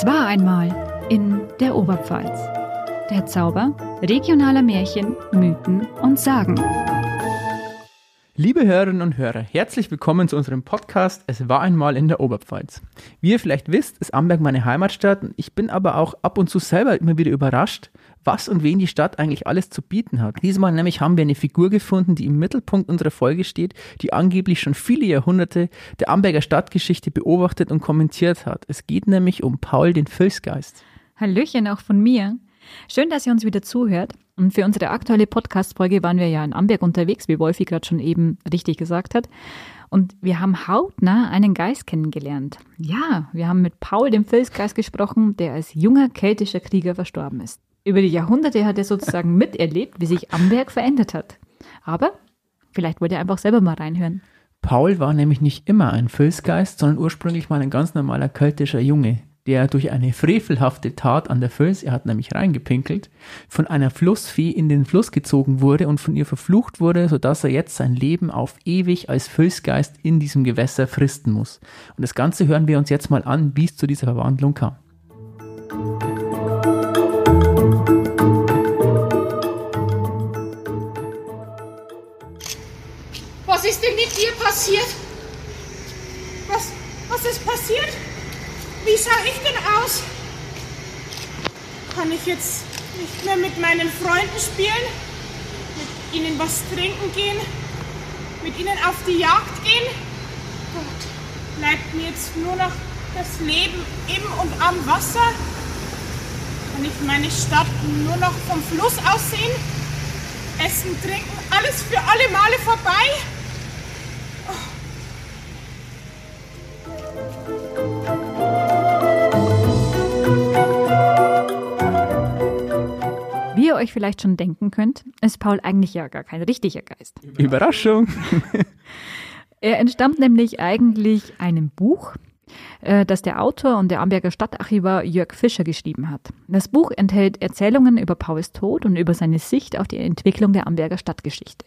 Es war einmal in der Oberpfalz. Der Zauber regionaler Märchen, Mythen und Sagen. Liebe Hörerinnen und Hörer, herzlich willkommen zu unserem Podcast Es war einmal in der Oberpfalz. Wie ihr vielleicht wisst, ist Amberg meine Heimatstadt ich bin aber auch ab und zu selber immer wieder überrascht, was und wen die Stadt eigentlich alles zu bieten hat. Diesmal nämlich haben wir eine Figur gefunden, die im Mittelpunkt unserer Folge steht, die angeblich schon viele Jahrhunderte der Amberger Stadtgeschichte beobachtet und kommentiert hat. Es geht nämlich um Paul den Filzgeist. Hallöchen auch von mir. Schön, dass ihr uns wieder zuhört. Und für unsere aktuelle Podcast-Folge waren wir ja in Amberg unterwegs, wie Wolfi gerade schon eben richtig gesagt hat. Und wir haben hautnah einen Geist kennengelernt. Ja, wir haben mit Paul, dem Filzgeist, gesprochen, der als junger keltischer Krieger verstorben ist. Über die Jahrhunderte hat er sozusagen miterlebt, wie sich Amberg verändert hat. Aber vielleicht wollt ihr einfach selber mal reinhören. Paul war nämlich nicht immer ein Filzgeist, sondern ursprünglich mal ein ganz normaler keltischer Junge, der durch eine frevelhafte Tat an der Völs, er hat nämlich reingepinkelt, von einer Flussfee in den Fluss gezogen wurde und von ihr verflucht wurde, sodass er jetzt sein Leben auf ewig als Völsgeist in diesem Gewässer fristen muss. Und das Ganze hören wir uns jetzt mal an, wie es zu dieser Verwandlung kam. Ist denn mit dir passiert? Was, was ist passiert? Wie sah ich denn aus? Kann ich jetzt nicht mehr mit meinen Freunden spielen? Mit ihnen was trinken gehen? Mit ihnen auf die Jagd gehen? Gott, bleibt mir jetzt nur noch das Leben im und am Wasser? Kann ich meine Stadt nur noch vom Fluss aus sehen? Essen, trinken, alles für alle Male vorbei? Wie ihr euch vielleicht schon denken könnt, ist Paul eigentlich ja gar kein richtiger Geist. Überraschung! Er entstammt nämlich eigentlich einem Buch, äh, das der Autor und der Amberger Stadtarchivar Jörg Fischer geschrieben hat. Das Buch enthält Erzählungen über Pauls Tod und über seine Sicht auf die Entwicklung der Amberger Stadtgeschichte.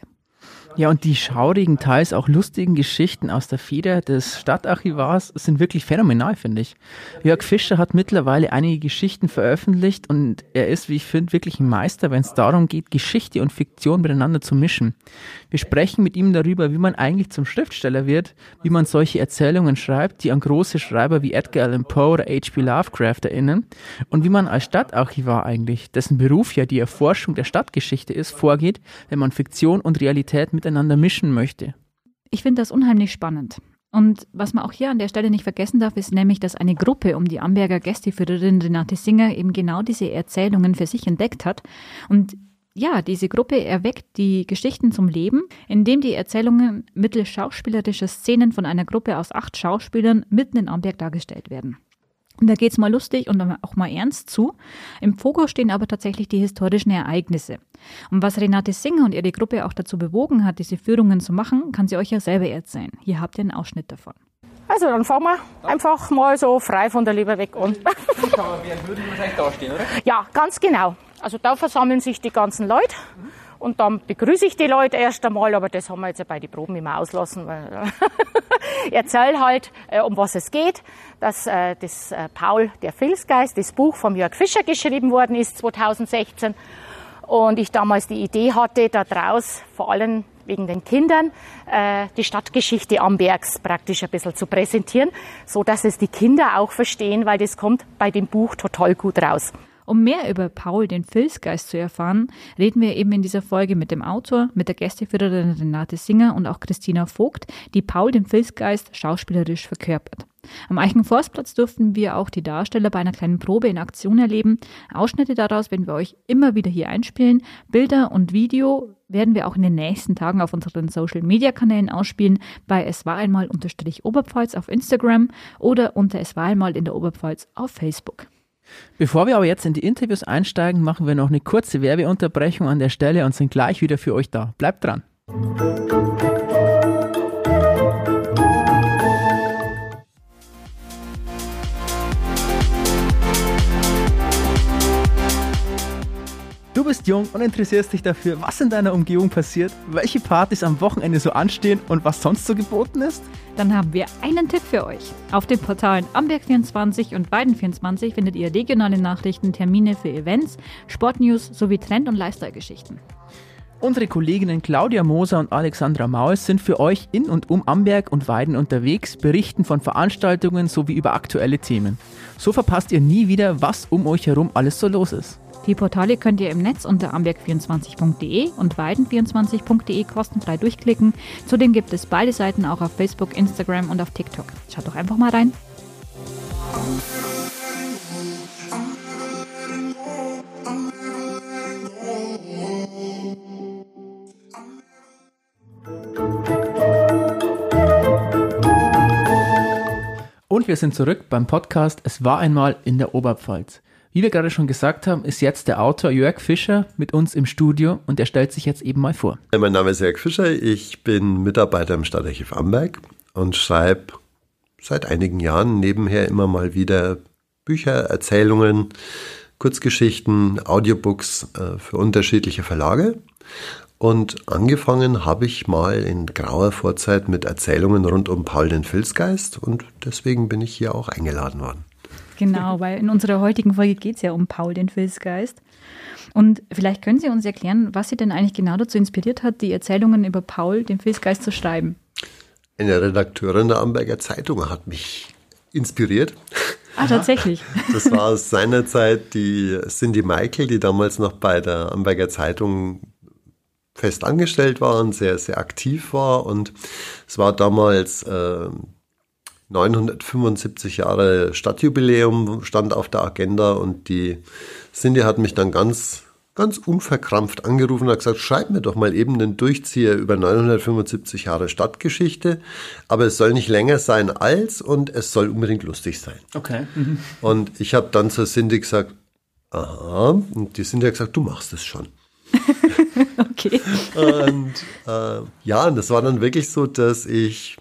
Ja, und die schaurigen, teils auch lustigen Geschichten aus der Feder des Stadtarchivars sind wirklich phänomenal, finde ich. Jörg Fischer hat mittlerweile einige Geschichten veröffentlicht und er ist, wie ich finde, wirklich ein Meister, wenn es darum geht, Geschichte und Fiktion miteinander zu mischen. Wir sprechen mit ihm darüber, wie man eigentlich zum Schriftsteller wird, wie man solche Erzählungen schreibt, die an große Schreiber wie Edgar Allan Poe oder H.P. Lovecraft erinnern und wie man als Stadtarchivar eigentlich, dessen Beruf ja die Erforschung der Stadtgeschichte ist, vorgeht, wenn man Fiktion und Realität miteinander mischen möchte. Ich finde das unheimlich spannend. Und was man auch hier an der Stelle nicht vergessen darf, ist nämlich, dass eine Gruppe um die Amberger Gästeführerin Renate Singer eben genau diese Erzählungen für sich entdeckt hat. Und ja, diese Gruppe erweckt die Geschichten zum Leben, indem die Erzählungen mittels schauspielerischer Szenen von einer Gruppe aus acht Schauspielern mitten in Amberg dargestellt werden. Und da geht's mal lustig und auch mal ernst zu. Im Fokus stehen aber tatsächlich die historischen Ereignisse. Und was Renate Singer und ihre Gruppe auch dazu bewogen hat, diese Führungen zu machen, kann sie euch ja selber erzählen. Hier habt ihr einen Ausschnitt davon. Also dann fangen wir einfach mal so frei von der Leber weg an. würden wahrscheinlich dastehen, oder? Ja, ganz genau. Also da versammeln sich die ganzen Leute. Und dann begrüße ich die Leute erst einmal, aber das haben wir jetzt ja bei den Proben immer auslassen. Weil Erzähl halt, äh, um was es geht, dass äh, das äh, Paul der Filzgeist, das Buch von Jörg Fischer geschrieben worden ist 2016. Und ich damals die Idee hatte, da draus vor allem wegen den Kindern äh, die Stadtgeschichte Ambergs praktisch ein bisschen zu präsentieren, so dass es die Kinder auch verstehen, weil das kommt bei dem Buch total gut raus. Um mehr über Paul, den Filzgeist, zu erfahren, reden wir eben in dieser Folge mit dem Autor, mit der Gästeführerin Renate Singer und auch Christina Vogt, die Paul, den Filzgeist, schauspielerisch verkörpert. Am Eichenforstplatz durften wir auch die Darsteller bei einer kleinen Probe in Aktion erleben. Ausschnitte daraus werden wir euch immer wieder hier einspielen. Bilder und Video werden wir auch in den nächsten Tagen auf unseren Social Media Kanälen ausspielen. Bei Es war einmal unterstrich Oberpfalz auf Instagram oder unter Es war einmal in der Oberpfalz auf Facebook. Bevor wir aber jetzt in die Interviews einsteigen, machen wir noch eine kurze Werbeunterbrechung an der Stelle und sind gleich wieder für euch da. Bleibt dran. Du bist jung und interessierst dich dafür, was in deiner Umgebung passiert, welche Partys am Wochenende so anstehen und was sonst so geboten ist? Dann haben wir einen Tipp für euch. Auf den Portalen Amberg24 und Weiden24 findet ihr regionale Nachrichten, Termine für Events, Sportnews sowie Trend- und Lifestyle-Geschichten. Unsere Kolleginnen Claudia Moser und Alexandra Maus sind für euch in und um Amberg und Weiden unterwegs, berichten von Veranstaltungen sowie über aktuelle Themen. So verpasst ihr nie wieder, was um euch herum alles so los ist. Die Portale könnt ihr im Netz unter amberg24.de und weiden24.de kostenfrei durchklicken. Zudem gibt es beide Seiten auch auf Facebook, Instagram und auf TikTok. Schaut doch einfach mal rein. Und wir sind zurück beim Podcast Es war einmal in der Oberpfalz. Wie wir gerade schon gesagt haben, ist jetzt der Autor Jörg Fischer mit uns im Studio und er stellt sich jetzt eben mal vor. Mein Name ist Jörg Fischer, ich bin Mitarbeiter im Stadtarchiv Amberg und schreibe seit einigen Jahren nebenher immer mal wieder Bücher, Erzählungen, Kurzgeschichten, Audiobooks äh, für unterschiedliche Verlage. Und angefangen habe ich mal in grauer Vorzeit mit Erzählungen rund um Paul den Filzgeist und deswegen bin ich hier auch eingeladen worden. Genau, weil in unserer heutigen Folge geht es ja um Paul, den Filzgeist. Und vielleicht können Sie uns erklären, was Sie denn eigentlich genau dazu inspiriert hat, die Erzählungen über Paul, den Filzgeist, zu schreiben. Eine Redakteurin der Amberger Zeitung hat mich inspiriert. Ah, tatsächlich. Das war aus seiner Zeit die Cindy Michael, die damals noch bei der Amberger Zeitung fest angestellt war und sehr, sehr aktiv war. Und es war damals äh, 975 Jahre Stadtjubiläum stand auf der Agenda und die Cindy hat mich dann ganz, ganz unverkrampft angerufen und hat gesagt, schreib mir doch mal eben einen Durchzieher über 975 Jahre Stadtgeschichte, aber es soll nicht länger sein als und es soll unbedingt lustig sein. Okay. Mhm. Und ich habe dann zur Cindy gesagt, aha, und die Cindy hat gesagt, du machst es schon. okay. Und äh, ja, und das war dann wirklich so, dass ich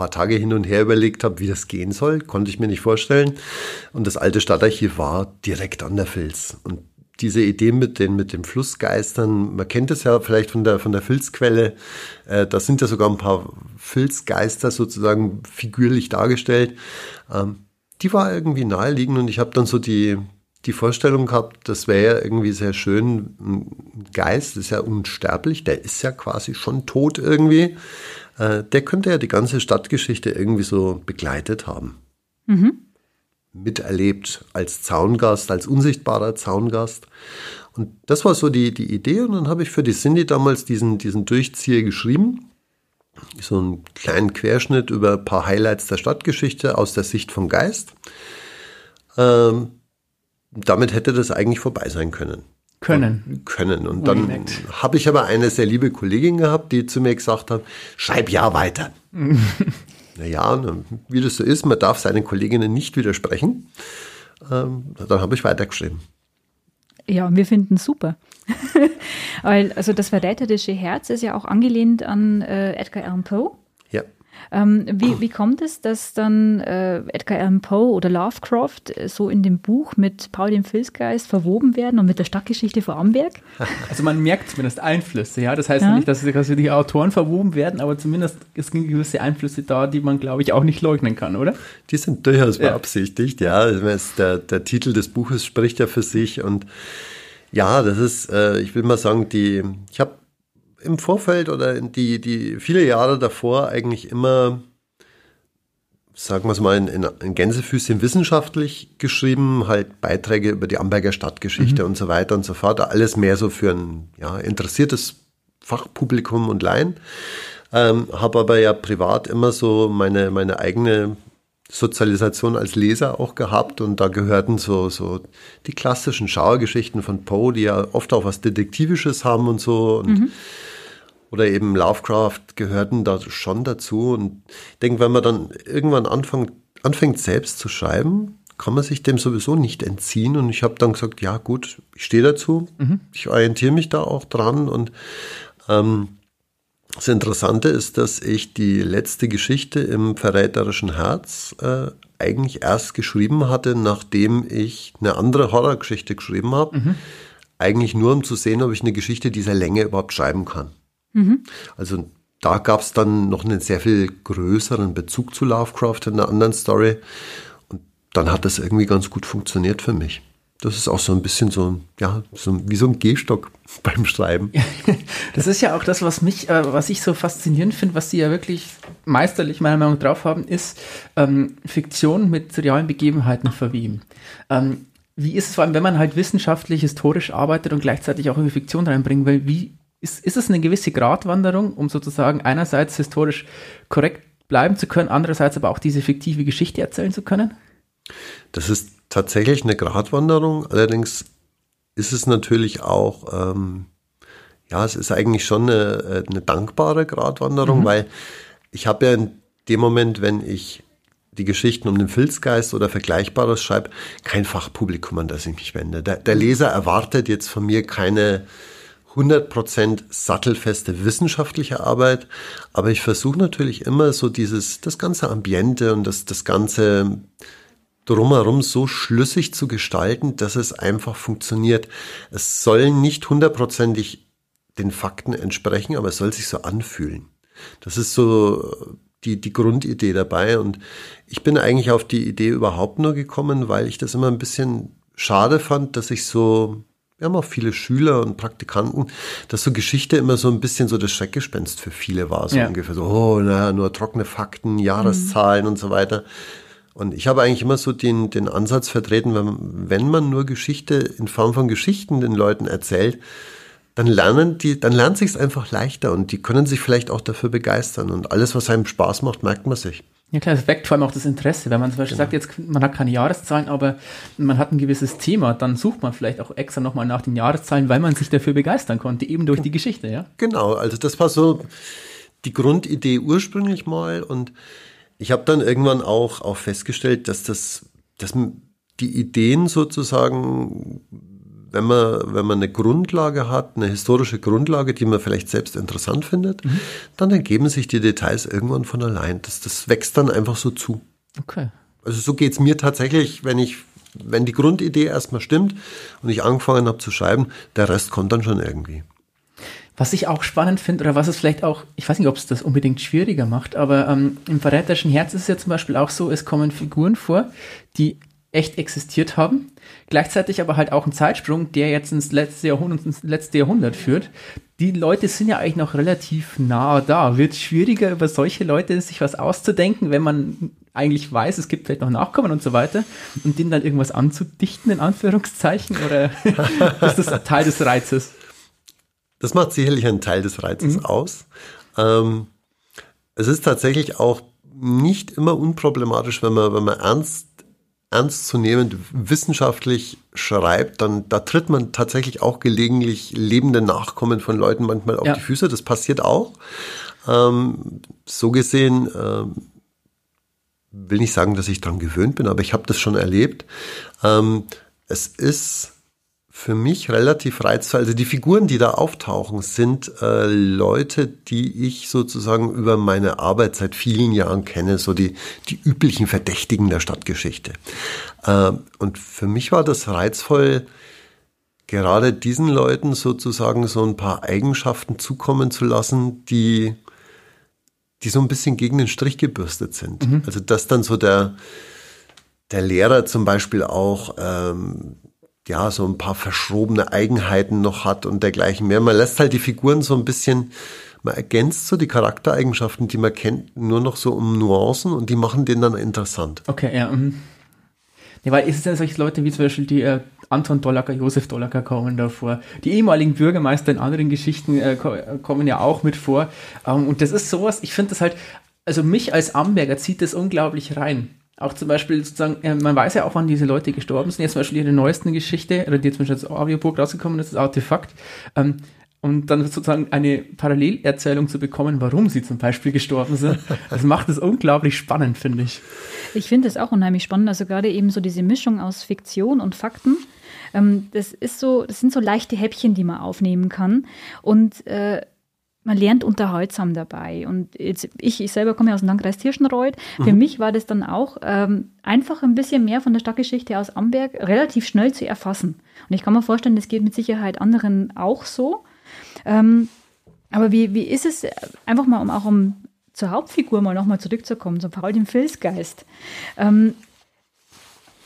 paar Tage hin und her überlegt habe, wie das gehen soll, konnte ich mir nicht vorstellen. Und das alte Stadtarchiv war direkt an der Filz. Und diese Idee mit den, mit den Flussgeistern, man kennt es ja vielleicht von der, von der Filzquelle, äh, da sind ja sogar ein paar Filzgeister sozusagen figürlich dargestellt. Ähm, die war irgendwie naheliegend und ich habe dann so die, die Vorstellung gehabt, das wäre ja irgendwie sehr schön. Ein Geist ist ja unsterblich, der ist ja quasi schon tot irgendwie. Äh, der könnte ja die ganze Stadtgeschichte irgendwie so begleitet haben. Mhm. Miterlebt als Zaungast, als unsichtbarer Zaungast. Und das war so die, die Idee. Und dann habe ich für die Cindy damals diesen, diesen Durchzieher geschrieben. So einen kleinen Querschnitt über ein paar Highlights der Stadtgeschichte aus der Sicht vom Geist. Ähm, damit hätte das eigentlich vorbei sein können. Können. Können. Und dann habe ich aber eine sehr liebe Kollegin gehabt, die zu mir gesagt hat, schreib ja weiter. naja, wie das so ist, man darf seinen Kolleginnen nicht widersprechen. Ähm, dann habe ich weitergeschrieben. Ja, wir finden es super. Weil, also das verräterische Herz ist ja auch angelehnt an äh, Edgar Allan Poe. Ja. Ähm, wie, wie kommt es, dass dann äh, Edgar Allan Poe oder Lovecraft äh, so in dem Buch mit Paul dem Filzgeist verwoben werden und mit der Stadtgeschichte vor Amberg? Also man merkt zumindest Einflüsse, ja. Das heißt ja. nicht, dass die Autoren verwoben werden, aber zumindest es sind gewisse Einflüsse da, die man, glaube ich, auch nicht leugnen kann, oder? Die sind durchaus ja. beabsichtigt, ja. Der, der Titel des Buches spricht ja für sich und ja, das ist, äh, ich will mal sagen, die, ich habe im Vorfeld oder die, die viele Jahre davor eigentlich immer, sagen wir es mal, in, in, Gänsefüßchen wissenschaftlich geschrieben, halt Beiträge über die Amberger Stadtgeschichte mhm. und so weiter und so fort. Alles mehr so für ein ja, interessiertes Fachpublikum und Laien. Ähm, Habe aber ja privat immer so meine, meine eigene Sozialisation als Leser auch gehabt und da gehörten so, so die klassischen Schauergeschichten von Poe, die ja oft auch was Detektivisches haben und so. Und mhm oder eben Lovecraft gehörten da schon dazu. Und ich denke, wenn man dann irgendwann anfängt, anfängt selbst zu schreiben, kann man sich dem sowieso nicht entziehen. Und ich habe dann gesagt, ja gut, ich stehe dazu, mhm. ich orientiere mich da auch dran. Und ähm, das Interessante ist, dass ich die letzte Geschichte im verräterischen Herz äh, eigentlich erst geschrieben hatte, nachdem ich eine andere Horrorgeschichte geschrieben habe. Mhm eigentlich nur, um zu sehen, ob ich eine Geschichte dieser Länge überhaupt schreiben kann. Mhm. Also da gab es dann noch einen sehr viel größeren Bezug zu Lovecraft in einer anderen Story. Und dann hat das irgendwie ganz gut funktioniert für mich. Das ist auch so ein bisschen so, ja, so wie so ein Gehstock beim Schreiben. Das ist ja auch das, was mich, äh, was ich so faszinierend finde, was Sie ja wirklich meisterlich meiner Meinung nach drauf haben, ist ähm, Fiktion mit realen Begebenheiten verweben. Ähm, wie ist es vor allem, wenn man halt wissenschaftlich, historisch arbeitet und gleichzeitig auch irgendwie Fiktion reinbringen will, wie ist, ist es eine gewisse Gratwanderung, um sozusagen einerseits historisch korrekt bleiben zu können, andererseits aber auch diese fiktive Geschichte erzählen zu können? Das ist tatsächlich eine Gratwanderung. Allerdings ist es natürlich auch, ähm, ja, es ist eigentlich schon eine, eine dankbare Gratwanderung, mhm. weil ich habe ja in dem Moment, wenn ich die Geschichten um den Filzgeist oder Vergleichbares schreibe, kein Fachpublikum, an das ich mich wende. Der, der Leser erwartet jetzt von mir keine 100% sattelfeste wissenschaftliche Arbeit, aber ich versuche natürlich immer so dieses, das ganze Ambiente und das, das ganze drumherum so schlüssig zu gestalten, dass es einfach funktioniert. Es soll nicht hundertprozentig den Fakten entsprechen, aber es soll sich so anfühlen. Das ist so die, die Grundidee dabei. Und ich bin eigentlich auf die Idee überhaupt nur gekommen, weil ich das immer ein bisschen schade fand, dass ich so, wir haben auch viele Schüler und Praktikanten, dass so Geschichte immer so ein bisschen so das Schreckgespenst für viele war. So ja. ungefähr so, oh, naja, nur trockene Fakten, Jahreszahlen mhm. und so weiter. Und ich habe eigentlich immer so den, den Ansatz vertreten, wenn, wenn man nur Geschichte in Form von Geschichten den Leuten erzählt, dann lernen die, dann lernt sich es einfach leichter und die können sich vielleicht auch dafür begeistern. Und alles, was einem Spaß macht, merkt man sich. Ja klar, es weckt vor allem auch das Interesse. Wenn man zum Beispiel genau. sagt, jetzt man hat keine Jahreszahlen, aber man hat ein gewisses Thema, dann sucht man vielleicht auch extra nochmal nach den Jahreszahlen, weil man sich dafür begeistern konnte, eben durch die Geschichte, ja? Genau, also das war so die Grundidee ursprünglich mal und ich habe dann irgendwann auch, auch festgestellt, dass das, dass die Ideen sozusagen, wenn man, wenn man eine Grundlage hat, eine historische Grundlage, die man vielleicht selbst interessant findet, mhm. dann ergeben sich die Details irgendwann von allein. Das, das wächst dann einfach so zu. Okay. Also so geht's mir tatsächlich, wenn ich, wenn die Grundidee erstmal stimmt und ich angefangen habe zu schreiben, der Rest kommt dann schon irgendwie. Was ich auch spannend finde, oder was es vielleicht auch, ich weiß nicht, ob es das unbedingt schwieriger macht, aber ähm, im verräterischen Herz ist es ja zum Beispiel auch so, es kommen Figuren vor, die echt existiert haben, gleichzeitig aber halt auch ein Zeitsprung, der jetzt ins letzte Jahrhundert, ins letzte Jahrhundert führt. Die Leute sind ja eigentlich noch relativ nah da. Wird es schwieriger, über solche Leute sich was auszudenken, wenn man eigentlich weiß, es gibt vielleicht noch Nachkommen und so weiter und denen dann irgendwas anzudichten, in Anführungszeichen, oder ist das Teil des Reizes? Das macht sicherlich einen Teil des Reizes mhm. aus. Ähm, es ist tatsächlich auch nicht immer unproblematisch, wenn man, wenn man ernst, ernstzunehmend wissenschaftlich schreibt, dann da tritt man tatsächlich auch gelegentlich lebende Nachkommen von Leuten manchmal auf ja. die Füße. Das passiert auch. Ähm, so gesehen ähm, will nicht sagen, dass ich daran gewöhnt bin, aber ich habe das schon erlebt. Ähm, es ist für mich relativ reizvoll. Also die Figuren, die da auftauchen, sind äh, Leute, die ich sozusagen über meine Arbeit seit vielen Jahren kenne, so die, die üblichen Verdächtigen der Stadtgeschichte. Äh, und für mich war das reizvoll, gerade diesen Leuten sozusagen so ein paar Eigenschaften zukommen zu lassen, die, die so ein bisschen gegen den Strich gebürstet sind. Mhm. Also dass dann so der, der Lehrer zum Beispiel auch ähm, ja, so ein paar verschrobene Eigenheiten noch hat und dergleichen mehr. Man lässt halt die Figuren so ein bisschen, man ergänzt so die Charaktereigenschaften, die man kennt, nur noch so um Nuancen und die machen den dann interessant. Okay, ja. Mhm. Ja, weil ist es denn solche Leute wie zum Beispiel die äh, Anton Dollacker, Josef Dollacker kommen da vor. Die ehemaligen Bürgermeister in anderen Geschichten äh, kommen ja auch mit vor. Ähm, und das ist sowas, ich finde das halt, also mich als Amberger zieht das unglaublich rein auch zum Beispiel sozusagen, man weiß ja auch, wann diese Leute gestorben sind. Jetzt zum Beispiel ihre neuesten Geschichte, oder die zum Beispiel als Audiobook rausgekommen ist, das Artefakt. Ähm, und dann sozusagen eine Parallelerzählung zu bekommen, warum sie zum Beispiel gestorben sind, das macht es unglaublich spannend, finde ich. Ich finde es auch unheimlich spannend, also gerade eben so diese Mischung aus Fiktion und Fakten. Ähm, das ist so, das sind so leichte Häppchen, die man aufnehmen kann. Und äh, man lernt unterhaltsam dabei. Und jetzt, ich, ich selber komme ja aus dem Landkreis Tirschenreuth. Für mhm. mich war das dann auch ähm, einfach ein bisschen mehr von der Stadtgeschichte aus Amberg relativ schnell zu erfassen. Und ich kann mir vorstellen, das geht mit Sicherheit anderen auch so. Ähm, aber wie, wie ist es, einfach mal, um auch um zur Hauptfigur mal nochmal zurückzukommen, zum Paul dem Filzgeist. Ähm,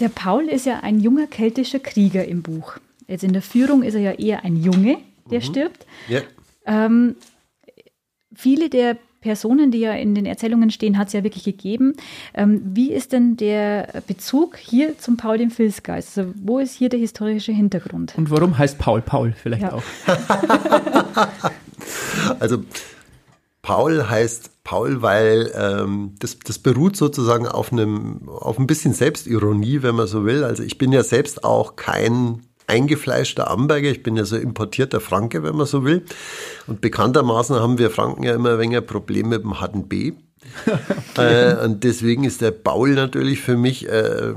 der Paul ist ja ein junger keltischer Krieger im Buch. Jetzt in der Führung ist er ja eher ein Junge, der mhm. stirbt. Ja. Ähm, viele der Personen, die ja in den Erzählungen stehen, hat es ja wirklich gegeben. Ähm, wie ist denn der Bezug hier zum Paul dem Filzgeist? Also wo ist hier der historische Hintergrund? Und warum heißt Paul Paul vielleicht ja. auch? also Paul heißt Paul, weil ähm, das, das beruht sozusagen auf einem auf ein bisschen Selbstironie, wenn man so will. Also ich bin ja selbst auch kein eingefleischter Amberger. Ich bin ja so importierter Franke, wenn man so will. Und bekanntermaßen haben wir Franken ja immer ein wenig ein Problem mit dem harten B. okay. äh, und deswegen ist der Paul natürlich für mich, äh,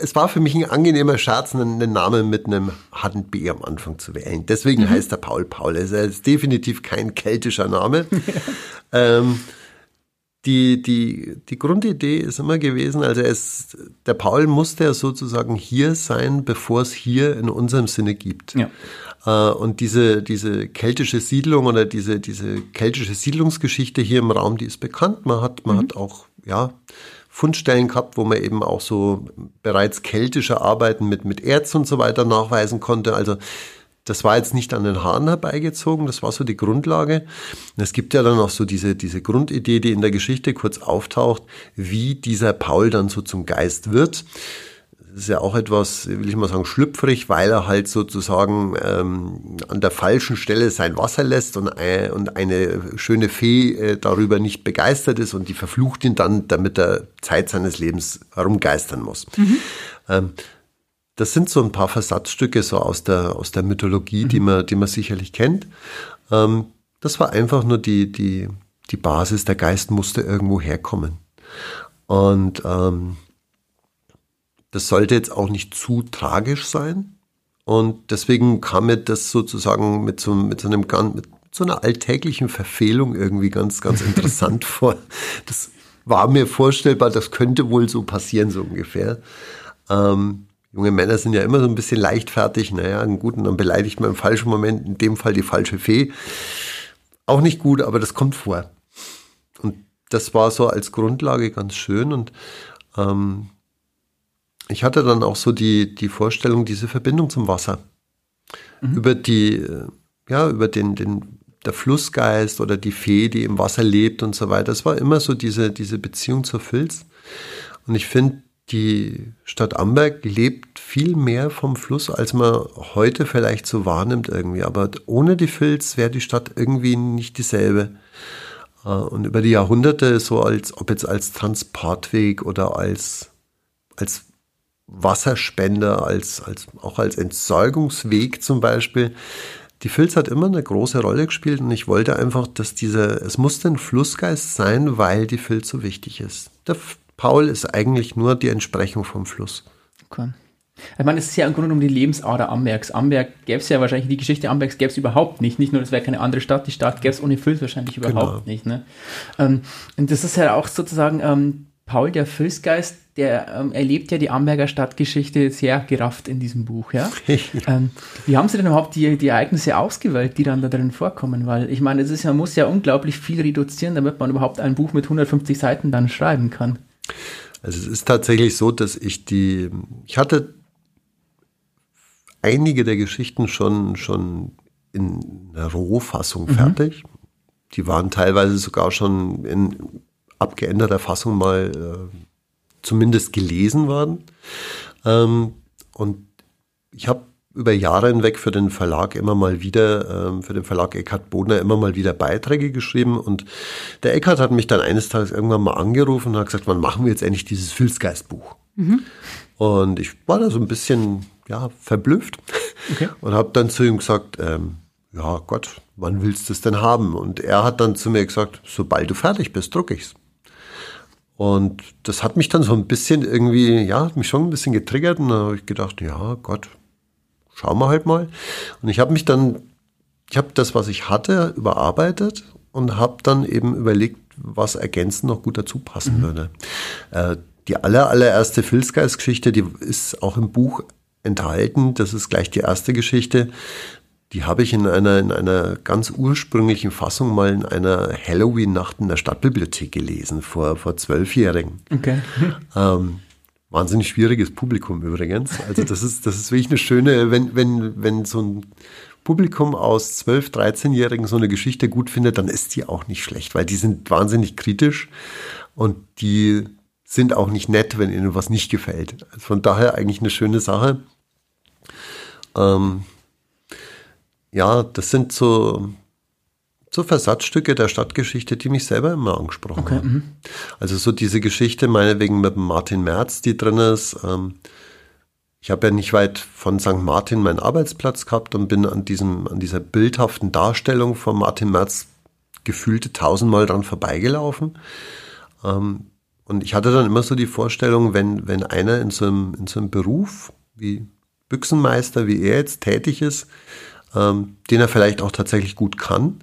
es war für mich ein angenehmer Scherz, einen, einen Namen mit einem harten B am Anfang zu wählen. Deswegen mhm. heißt er Paul Paul. Er ist definitiv kein keltischer Name. ähm, die, die, die Grundidee ist immer gewesen, also es, der Paul musste ja sozusagen hier sein, bevor es hier in unserem Sinne gibt. Ja. Äh, und diese, diese keltische Siedlung oder diese, diese keltische Siedlungsgeschichte hier im Raum, die ist bekannt. Man hat, man mhm. hat auch, ja, Fundstellen gehabt, wo man eben auch so bereits keltische Arbeiten mit, mit Erz und so weiter nachweisen konnte. Also das war jetzt nicht an den Haaren herbeigezogen, das war so die Grundlage. Und es gibt ja dann auch so diese, diese Grundidee, die in der Geschichte kurz auftaucht, wie dieser Paul dann so zum Geist wird. Das ist ja auch etwas, will ich mal sagen, schlüpfrig, weil er halt sozusagen ähm, an der falschen Stelle sein Wasser lässt und, äh, und eine schöne Fee äh, darüber nicht begeistert ist und die verflucht ihn dann, damit er Zeit seines Lebens herumgeistern muss. Mhm. Ähm, das sind so ein paar Versatzstücke so aus der, aus der Mythologie, mhm. die, man, die man sicherlich kennt. Ähm, das war einfach nur die, die, die Basis. Der Geist musste irgendwo herkommen. Und ähm, das sollte jetzt auch nicht zu tragisch sein. Und deswegen kam mir das sozusagen mit so, mit so einem mit so einer alltäglichen Verfehlung irgendwie ganz, ganz interessant vor. Das war mir vorstellbar, das könnte wohl so passieren, so ungefähr. Ähm, junge Männer sind ja immer so ein bisschen leichtfertig. Naja, einen guten, dann beleidigt man im falschen Moment, in dem Fall die falsche Fee. Auch nicht gut, aber das kommt vor. Und das war so als Grundlage ganz schön. Und ähm, ich hatte dann auch so die, die Vorstellung, diese Verbindung zum Wasser. Mhm. Über die, äh, ja, über den, den, der Flussgeist oder die Fee, die im Wasser lebt und so weiter. Es war immer so diese, diese Beziehung zur Filz. Und ich finde, die Stadt Amberg lebt viel mehr vom Fluss, als man heute vielleicht so wahrnimmt irgendwie. Aber ohne die Filz wäre die Stadt irgendwie nicht dieselbe. Äh, und über die Jahrhunderte, so als, ob jetzt als Transportweg oder als, als Wasserspender, als, als, auch als Entsorgungsweg zum Beispiel, die Filz hat immer eine große Rolle gespielt und ich wollte einfach, dass dieser, es musste ein Flussgeist sein, weil die Filz so wichtig ist. Der Paul ist eigentlich nur die Entsprechung vom Fluss. Okay. Ich meine, es ist ja im Grunde um die Lebensader Ambergs. Amberg gäbe es ja wahrscheinlich, die Geschichte Ambergs gäbe es überhaupt nicht. Nicht nur, das wäre keine andere Stadt, die Stadt gäbe es ohne Fülls wahrscheinlich überhaupt genau. nicht. Ne? Ähm, und das ist ja auch sozusagen ähm, Paul, der Füllsgeist, der ähm, erlebt ja die Amberger Stadtgeschichte sehr gerafft in diesem Buch. Ja? ähm, wie haben Sie denn überhaupt die, die Ereignisse ausgewählt, die dann da drin vorkommen? Weil ich meine, es ist ja, muss ja unglaublich viel reduzieren, damit man überhaupt ein Buch mit 150 Seiten dann schreiben kann. Also es ist tatsächlich so, dass ich die, ich hatte einige der Geschichten schon, schon in einer Rohfassung mhm. fertig. Die waren teilweise sogar schon in abgeänderter Fassung mal äh, zumindest gelesen worden. Ähm, und ich habe über Jahre hinweg für den Verlag immer mal wieder, ähm, für den Verlag Eckhard Bodner immer mal wieder Beiträge geschrieben. Und der Eckhard hat mich dann eines Tages irgendwann mal angerufen und hat gesagt, wann machen wir jetzt endlich dieses Filzgeistbuch? Mhm. Und ich war da so ein bisschen, ja, verblüfft okay. und habe dann zu ihm gesagt, ähm, ja Gott, wann willst du es denn haben? Und er hat dann zu mir gesagt, sobald du fertig bist, druck ich's. Und das hat mich dann so ein bisschen irgendwie, ja, hat mich schon ein bisschen getriggert und da habe ich gedacht, ja Gott, schauen wir halt mal. Und ich habe mich dann ich habe das, was ich hatte, überarbeitet und habe dann eben überlegt, was ergänzend noch gut dazu passen mhm. würde. Äh, die aller, allererste Filzgeist-Geschichte, die ist auch im Buch enthalten. Das ist gleich die erste Geschichte. Die habe ich in einer, in einer ganz ursprünglichen Fassung mal in einer Halloween-Nacht in der Stadtbibliothek gelesen, vor, vor Zwölfjährigen. Okay. Ähm, wahnsinnig schwieriges Publikum übrigens. Also das ist, das ist wirklich eine schöne, wenn, wenn, wenn so ein Publikum aus 12-, 13-Jährigen so eine Geschichte gut findet, dann ist die auch nicht schlecht, weil die sind wahnsinnig kritisch und die sind auch nicht nett, wenn ihnen was nicht gefällt. Also von daher eigentlich eine schöne Sache. Ähm, ja, das sind so, so Versatzstücke der Stadtgeschichte, die mich selber immer angesprochen okay, haben. Mhm. Also so diese Geschichte meinetwegen mit Martin Merz, die drin ist. Ähm, ich habe ja nicht weit von St. Martin meinen Arbeitsplatz gehabt und bin an diesem, an dieser bildhaften Darstellung von Martin Merz gefühlte tausendmal dran vorbeigelaufen. Ähm, und ich hatte dann immer so die Vorstellung, wenn, wenn einer in so einem, in so einem Beruf wie Büchsenmeister, wie er jetzt tätig ist, ähm, den er vielleicht auch tatsächlich gut kann,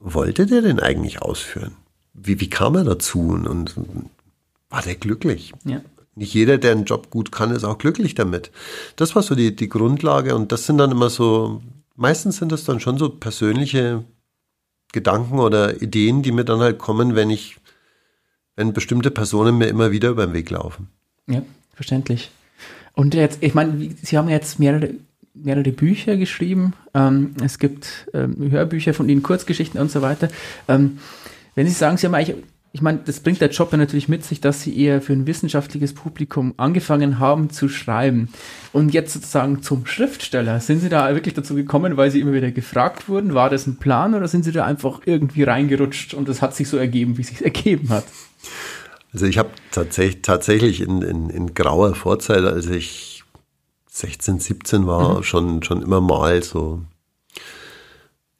wollte der denn eigentlich ausführen? Wie, wie kam er dazu und, und war der glücklich? Ja. Nicht jeder, der einen Job gut kann, ist auch glücklich damit. Das war so die, die Grundlage und das sind dann immer so, meistens sind das dann schon so persönliche Gedanken oder Ideen, die mir dann halt kommen, wenn ich, wenn bestimmte Personen mir immer wieder über den Weg laufen. Ja, verständlich. Und jetzt, ich meine, Sie haben jetzt mehrere mehrere Bücher geschrieben. Ähm, es gibt ähm, Hörbücher von Ihnen, Kurzgeschichten und so weiter. Ähm, wenn Sie sagen, Sie haben eigentlich, ich meine, das bringt der Job ja natürlich mit sich, dass Sie eher für ein wissenschaftliches Publikum angefangen haben zu schreiben. Und jetzt sozusagen zum Schriftsteller. Sind Sie da wirklich dazu gekommen, weil Sie immer wieder gefragt wurden? War das ein Plan oder sind Sie da einfach irgendwie reingerutscht und es hat sich so ergeben, wie es sich ergeben hat? Also ich habe tatsächlich, tatsächlich in, in, in grauer Vorzeit, als ich 16, 17 war, mhm. schon, schon immer mal so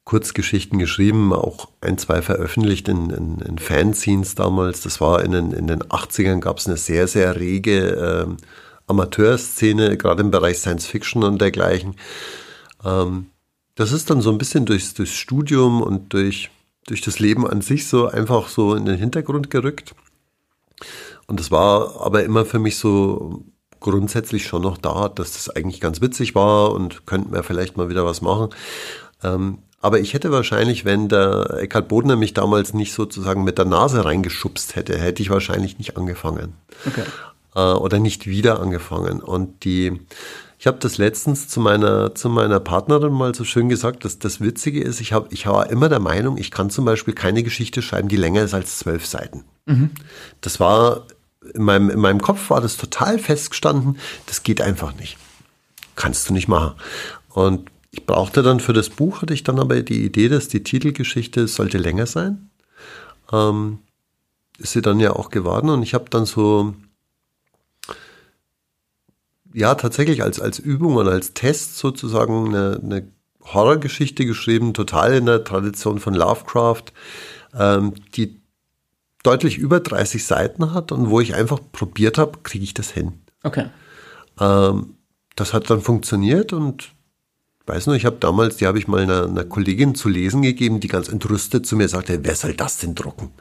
Kurzgeschichten geschrieben, auch ein, zwei veröffentlicht in, in, in Fanzines damals. Das war in den, in den 80ern gab es eine sehr, sehr rege äh, Amateurszene, gerade im Bereich Science Fiction und dergleichen. Ähm, das ist dann so ein bisschen durchs, durchs Studium und durch, durch das Leben an sich so einfach so in den Hintergrund gerückt. Und das war aber immer für mich so grundsätzlich schon noch da, dass das eigentlich ganz witzig war und könnten wir vielleicht mal wieder was machen. Ähm, aber ich hätte wahrscheinlich, wenn der Eckhard Bodner mich damals nicht sozusagen mit der Nase reingeschubst hätte, hätte ich wahrscheinlich nicht angefangen. Okay. Äh, oder nicht wieder angefangen. Und die, ich habe das letztens zu meiner, zu meiner Partnerin mal so schön gesagt, dass das Witzige ist, ich, hab, ich war immer der Meinung, ich kann zum Beispiel keine Geschichte schreiben, die länger ist als zwölf Seiten. Mhm. Das war in meinem, in meinem Kopf war das total festgestanden, das geht einfach nicht. Kannst du nicht machen. Und ich brauchte dann für das Buch, hatte ich dann aber die Idee, dass die Titelgeschichte sollte länger sein. Ähm, ist sie dann ja auch geworden und ich habe dann so, ja, tatsächlich als, als Übung und als Test sozusagen eine, eine Horrorgeschichte geschrieben, total in der Tradition von Lovecraft, ähm, die deutlich über 30 Seiten hat und wo ich einfach probiert habe, kriege ich das hin. Okay. Ähm, das hat dann funktioniert und weiß nur, ich habe damals, die habe ich mal einer, einer, Kollegin zu lesen gegeben, die ganz entrüstet zu mir sagte, wer soll das denn drucken?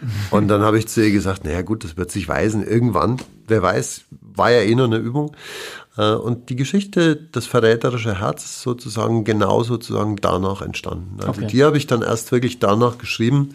Und dann habe ich zu ihr gesagt, naja gut, das wird sich weisen irgendwann. Wer weiß, war ja eh nur eine Übung. Äh, und die Geschichte, das verräterische Herz, ist sozusagen genau sozusagen danach entstanden. Also okay. die habe ich dann erst wirklich danach geschrieben.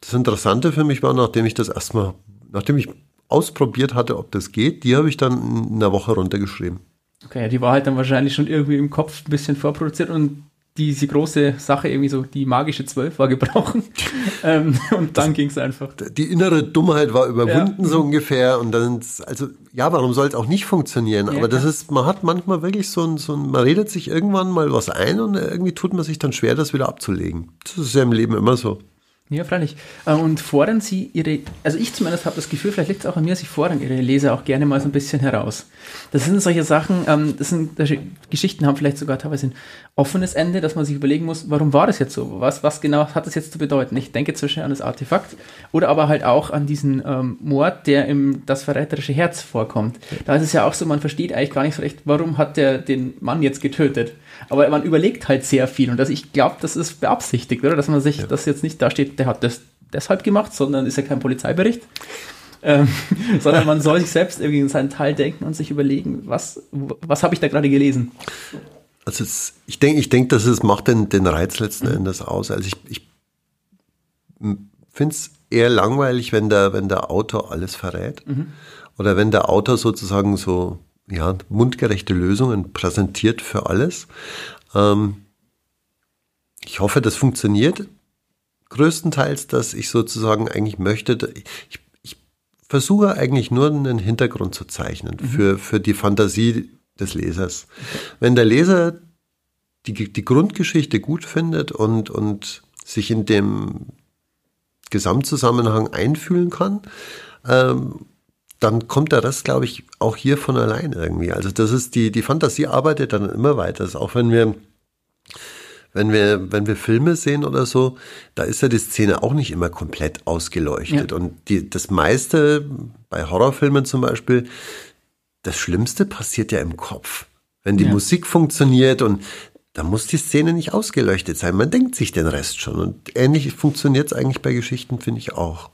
Das Interessante für mich war, nachdem ich das erstmal, nachdem ich ausprobiert hatte, ob das geht, die habe ich dann in einer Woche runtergeschrieben. Okay, die war halt dann wahrscheinlich schon irgendwie im Kopf ein bisschen vorproduziert und diese große Sache, irgendwie so die magische Zwölf war gebrochen. ähm, und dann ging es einfach. Die innere Dummheit war überwunden, ja. so ungefähr. Und dann, also, ja, warum soll es auch nicht funktionieren? Ja, Aber das ist, man hat manchmal wirklich so ein, so ein, man redet sich irgendwann mal was ein und irgendwie tut man sich dann schwer, das wieder abzulegen. Das ist ja im Leben immer so. Ja, freilich. Äh, und fordern Sie Ihre, also ich zumindest habe das Gefühl, vielleicht liegt es auch an mir, Sie fordern Ihre Leser auch gerne mal so ein bisschen heraus. Das sind solche Sachen, ähm, das sind Geschichten haben vielleicht sogar teilweise ein offenes Ende, dass man sich überlegen muss, warum war das jetzt so? Was, was genau hat das jetzt zu bedeuten? Ich denke zwischen an das Artefakt oder aber halt auch an diesen ähm, Mord, der im das verräterische Herz vorkommt. Da ist es ja auch so, man versteht eigentlich gar nicht so recht, warum hat der den Mann jetzt getötet? Aber man überlegt halt sehr viel und das, ich glaube, das ist beabsichtigt, oder? Dass man sich ja. das jetzt nicht da steht, der hat das deshalb gemacht, sondern ist ja kein Polizeibericht. Ähm, sondern man soll sich selbst irgendwie in seinen Teil denken und sich überlegen, was, was habe ich da gerade gelesen. Also es, ich denke, ich denke, dass es macht den, den Reiz letzten mhm. Endes aus. Also ich, ich finde es eher langweilig, wenn der, wenn der Autor alles verrät. Mhm. Oder wenn der Autor sozusagen so ja, mundgerechte Lösungen präsentiert für alles. Ähm, ich hoffe, das funktioniert größtenteils, dass ich sozusagen eigentlich möchte, ich, ich versuche eigentlich nur einen Hintergrund zu zeichnen mhm. für, für die Fantasie des Lesers. Okay. Wenn der Leser die, die Grundgeschichte gut findet und, und sich in dem Gesamtzusammenhang einfühlen kann, ähm, dann kommt der Rest, glaube ich, auch hier von allein irgendwie. Also das ist die, die Fantasie arbeitet dann immer weiter. Also auch wenn wir, wenn wir, wenn wir Filme sehen oder so, da ist ja die Szene auch nicht immer komplett ausgeleuchtet. Ja. Und die, das meiste, bei Horrorfilmen zum Beispiel, das Schlimmste passiert ja im Kopf. Wenn die ja. Musik funktioniert und da muss die Szene nicht ausgeleuchtet sein. Man denkt sich den Rest schon. Und ähnlich funktioniert es eigentlich bei Geschichten, finde ich auch.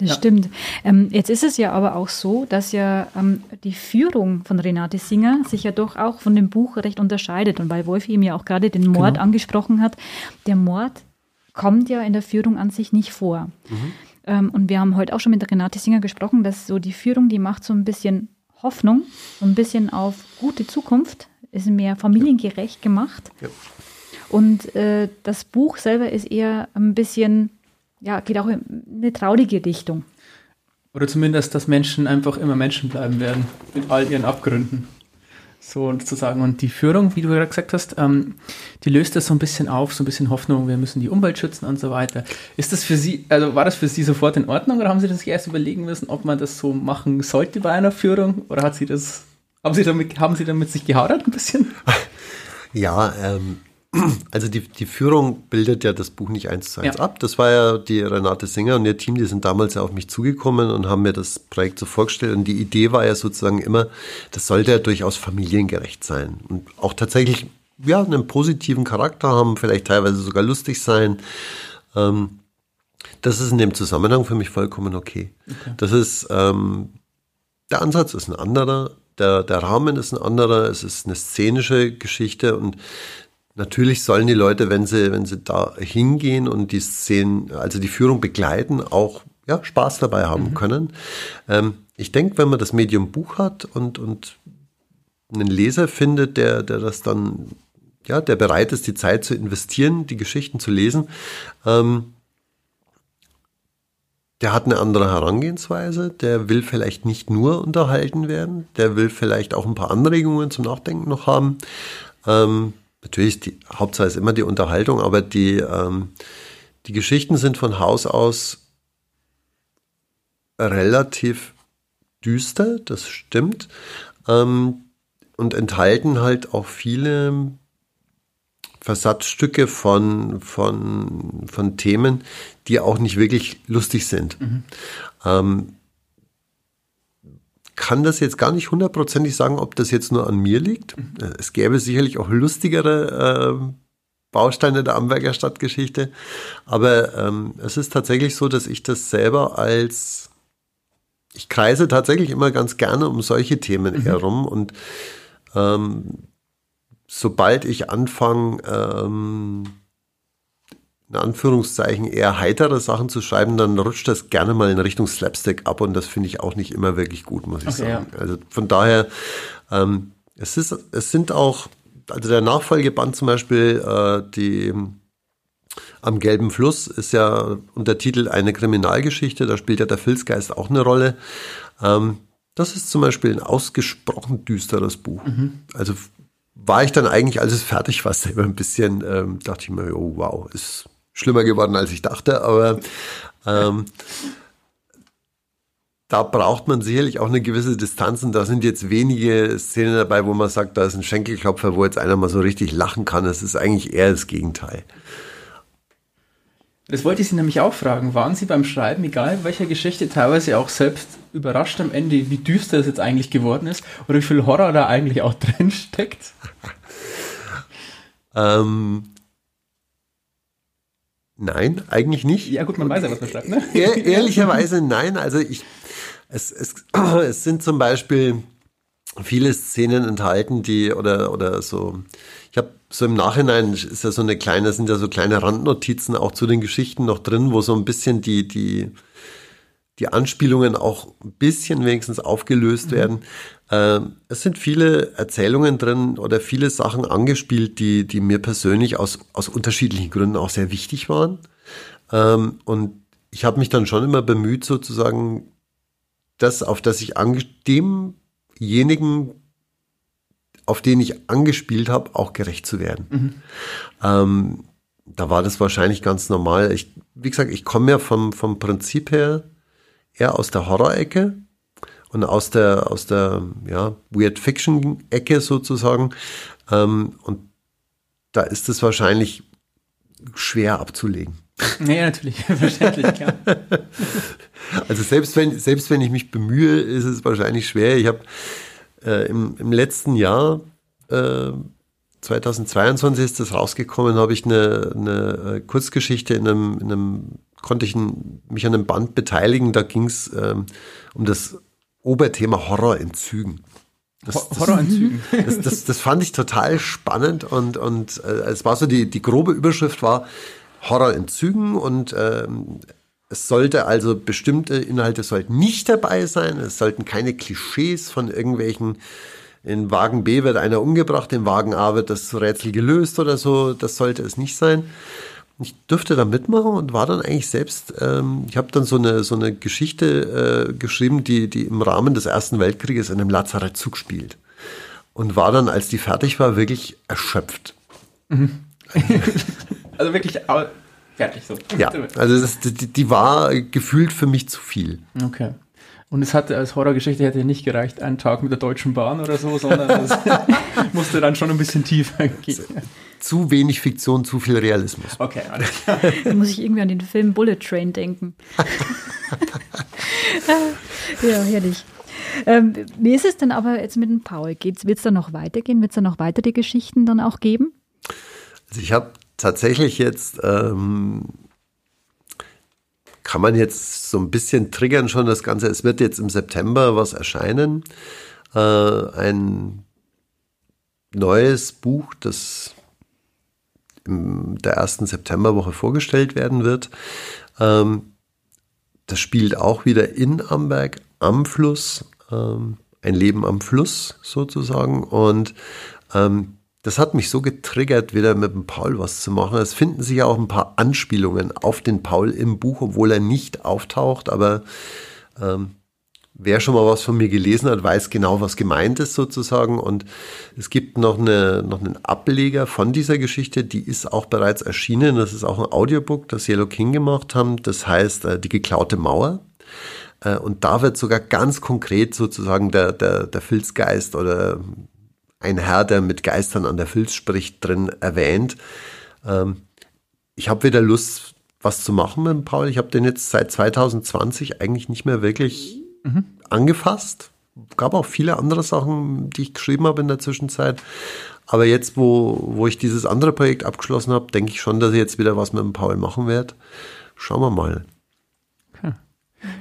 Das ja. stimmt. Ähm, jetzt ist es ja aber auch so, dass ja ähm, die Führung von Renate Singer sich ja doch auch von dem Buch recht unterscheidet. Und weil Wolf eben ja auch gerade den Mord genau. angesprochen hat, der Mord kommt ja in der Führung an sich nicht vor. Mhm. Ähm, und wir haben heute auch schon mit Renate Singer gesprochen, dass so die Führung, die macht so ein bisschen Hoffnung, so ein bisschen auf gute Zukunft, ist mehr familiengerecht gemacht. Ja. Und äh, das Buch selber ist eher ein bisschen ja, geht auch in eine traurige Richtung. Oder zumindest, dass Menschen einfach immer Menschen bleiben werden, mit all ihren Abgründen. So sozusagen. Und die Führung, wie du gerade gesagt hast, ähm, die löst das so ein bisschen auf, so ein bisschen Hoffnung, wir müssen die Umwelt schützen und so weiter. Ist das für Sie, also war das für Sie sofort in Ordnung oder haben Sie das erst überlegen müssen, ob man das so machen sollte bei einer Führung? Oder hat Sie das, haben Sie damit, haben Sie damit sich gehadert ein bisschen? Ja, ähm, also die, die Führung bildet ja das Buch nicht eins zu eins ja. ab. Das war ja die Renate Singer und ihr Team, die sind damals ja auf mich zugekommen und haben mir das Projekt so vorgestellt. Und die Idee war ja sozusagen immer, das sollte ja durchaus familiengerecht sein. Und auch tatsächlich, ja, einen positiven Charakter haben, vielleicht teilweise sogar lustig sein. Ähm, das ist in dem Zusammenhang für mich vollkommen okay. okay. Das ist, ähm, der Ansatz ist ein anderer, der, der Rahmen ist ein anderer, es ist eine szenische Geschichte und Natürlich sollen die Leute, wenn sie, wenn sie da hingehen und die Szenen, also die Führung begleiten, auch ja, Spaß dabei haben mhm. können. Ähm, ich denke, wenn man das Medium Buch hat und, und einen Leser findet, der, der das dann, ja, der bereit ist, die Zeit zu investieren, die Geschichten zu lesen, ähm, der hat eine andere Herangehensweise, der will vielleicht nicht nur unterhalten werden, der will vielleicht auch ein paar Anregungen zum Nachdenken noch haben. Ähm, natürlich, die Hauptsache ist immer die Unterhaltung, aber die, ähm, die Geschichten sind von Haus aus relativ düster, das stimmt, ähm, und enthalten halt auch viele Versatzstücke von, von, von Themen, die auch nicht wirklich lustig sind. Mhm. Ähm, kann das jetzt gar nicht hundertprozentig sagen, ob das jetzt nur an mir liegt. Es gäbe sicherlich auch lustigere äh, Bausteine der Amberger Stadtgeschichte. Aber ähm, es ist tatsächlich so, dass ich das selber als ich kreise tatsächlich immer ganz gerne um solche Themen mhm. herum und ähm, sobald ich anfange, ähm, in Anführungszeichen eher heitere Sachen zu schreiben, dann rutscht das gerne mal in Richtung Slapstick ab und das finde ich auch nicht immer wirklich gut, muss ich okay, sagen. Ja. Also von daher, ähm, es ist, es sind auch, also der Nachfolgeband zum Beispiel, äh, die am Gelben Fluss ist ja unter Titel eine Kriminalgeschichte, da spielt ja der Filzgeist auch eine Rolle. Ähm, das ist zum Beispiel ein ausgesprochen düsteres Buch. Mhm. Also war ich dann eigentlich, als es fertig war, selber ein bisschen, ähm, dachte ich mir, oh wow, ist schlimmer geworden, als ich dachte, aber ähm, da braucht man sicherlich auch eine gewisse Distanz und da sind jetzt wenige Szenen dabei, wo man sagt, da ist ein Schenkelklopfer, wo jetzt einer mal so richtig lachen kann. Es ist eigentlich eher das Gegenteil. Das wollte ich Sie nämlich auch fragen. Waren Sie beim Schreiben, egal welcher Geschichte, teilweise auch selbst überrascht am Ende, wie düster es jetzt eigentlich geworden ist oder wie viel Horror da eigentlich auch drin steckt? ähm, nein, eigentlich nicht. Ja gut, man weiß ja, was man schreibt. Ne? Ehr, ehrlicherweise nein. Also ich, es, es, es sind zum Beispiel viele Szenen enthalten, die oder oder so. Ich habe so im Nachhinein ist ja so eine kleine, sind ja so kleine Randnotizen auch zu den Geschichten noch drin, wo so ein bisschen die die die Anspielungen auch ein bisschen wenigstens aufgelöst mhm. werden. Äh, es sind viele Erzählungen drin oder viele Sachen angespielt, die die mir persönlich aus aus unterschiedlichen Gründen auch sehr wichtig waren. Ähm, und ich habe mich dann schon immer bemüht, sozusagen das, auf das ich demjenigen, auf den ich angespielt habe, auch gerecht zu werden. Mhm. Ähm, da war das wahrscheinlich ganz normal. Ich, wie gesagt, ich komme ja vom, vom Prinzip her eher aus der Horror-Ecke und aus der, aus der ja, Weird Fiction-Ecke sozusagen. Ähm, und da ist es wahrscheinlich schwer abzulegen. Ja, natürlich, verständlich, klar. Also selbst wenn, selbst wenn ich mich bemühe, ist es wahrscheinlich schwer. Ich habe äh, im, im letzten Jahr, äh, 2022 ist das rausgekommen, habe ich eine, eine äh, Kurzgeschichte in einem, in einem konnte ich mich an einem Band beteiligen. Da ging es ähm, um das Oberthema Horror in Zügen. Das, das, Horror in Zügen. Das, das, das, fand ich total spannend und, und äh, es war so, die, die grobe Überschrift war Horror in Zügen und ähm, es sollte also bestimmte Inhalte sollten nicht dabei sein. Es sollten keine Klischees von irgendwelchen in Wagen B wird einer umgebracht, in Wagen A wird das Rätsel gelöst oder so. Das sollte es nicht sein. Ich durfte da mitmachen und war dann eigentlich selbst, ähm, ich habe dann so eine, so eine Geschichte äh, geschrieben, die, die im Rahmen des Ersten Weltkrieges in einem Lazarettzug spielt. Und war dann, als die fertig war, wirklich erschöpft. Mhm. also wirklich fertig so. Ja, also das, die, die war gefühlt für mich zu viel. Okay. Und es hatte als Horrorgeschichte hätte nicht gereicht, einen Tag mit der Deutschen Bahn oder so, sondern es musste dann schon ein bisschen tiefer gehen. Zu wenig Fiktion, zu viel Realismus. Okay, alles klar. Da muss ich irgendwie an den Film Bullet Train denken. ja, herrlich. Ähm, wie ist es denn aber jetzt mit dem Paul? Wird es da noch weitergehen? Wird es da noch weitere Geschichten dann auch geben? Also ich habe tatsächlich jetzt, ähm, kann man jetzt so ein bisschen triggern schon das Ganze. Es wird jetzt im September was erscheinen. Äh, ein neues Buch, das in der ersten Septemberwoche vorgestellt werden wird. Ähm, das spielt auch wieder in Amberg am Fluss, ähm, ein Leben am Fluss sozusagen. Und ähm, das hat mich so getriggert, wieder mit dem Paul was zu machen. Es finden sich ja auch ein paar Anspielungen auf den Paul im Buch, obwohl er nicht auftaucht. Aber ähm, wer schon mal was von mir gelesen hat, weiß genau, was gemeint ist sozusagen. Und es gibt noch, eine, noch einen Ableger von dieser Geschichte, die ist auch bereits erschienen. Das ist auch ein Audiobook, das Yellow King gemacht haben. Das heißt äh, Die geklaute Mauer. Äh, und da wird sogar ganz konkret sozusagen der, der, der Filzgeist oder ein Herr, der mit Geistern an der Filz spricht, drin erwähnt. Ähm, ich habe wieder Lust, was zu machen mit dem Paul. Ich habe den jetzt seit 2020 eigentlich nicht mehr wirklich mhm. angefasst. Gab auch viele andere Sachen, die ich geschrieben habe in der Zwischenzeit. Aber jetzt, wo, wo ich dieses andere Projekt abgeschlossen habe, denke ich schon, dass ich jetzt wieder was mit dem Paul machen werde. Schauen wir mal.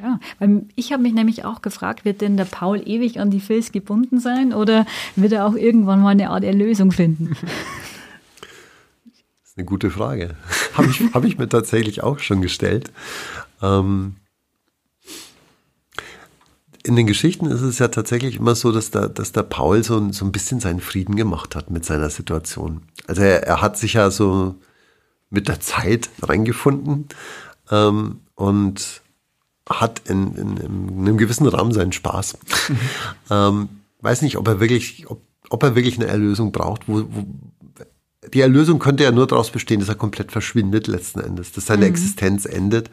Ja, weil ich habe mich nämlich auch gefragt, wird denn der Paul ewig an die Fils gebunden sein oder wird er auch irgendwann mal eine Art Erlösung finden? Das ist eine gute Frage. habe ich, hab ich mir tatsächlich auch schon gestellt. Ähm, in den Geschichten ist es ja tatsächlich immer so, dass der, dass der Paul so, so ein bisschen seinen Frieden gemacht hat mit seiner Situation. Also er, er hat sich ja so mit der Zeit reingefunden ähm, und hat in, in, in einem gewissen Rahmen seinen Spaß. Mhm. ähm, weiß nicht, ob er wirklich, ob, ob er wirklich eine Erlösung braucht. Wo, wo, die Erlösung könnte ja nur daraus bestehen, dass er komplett verschwindet letzten Endes, dass seine mhm. Existenz endet.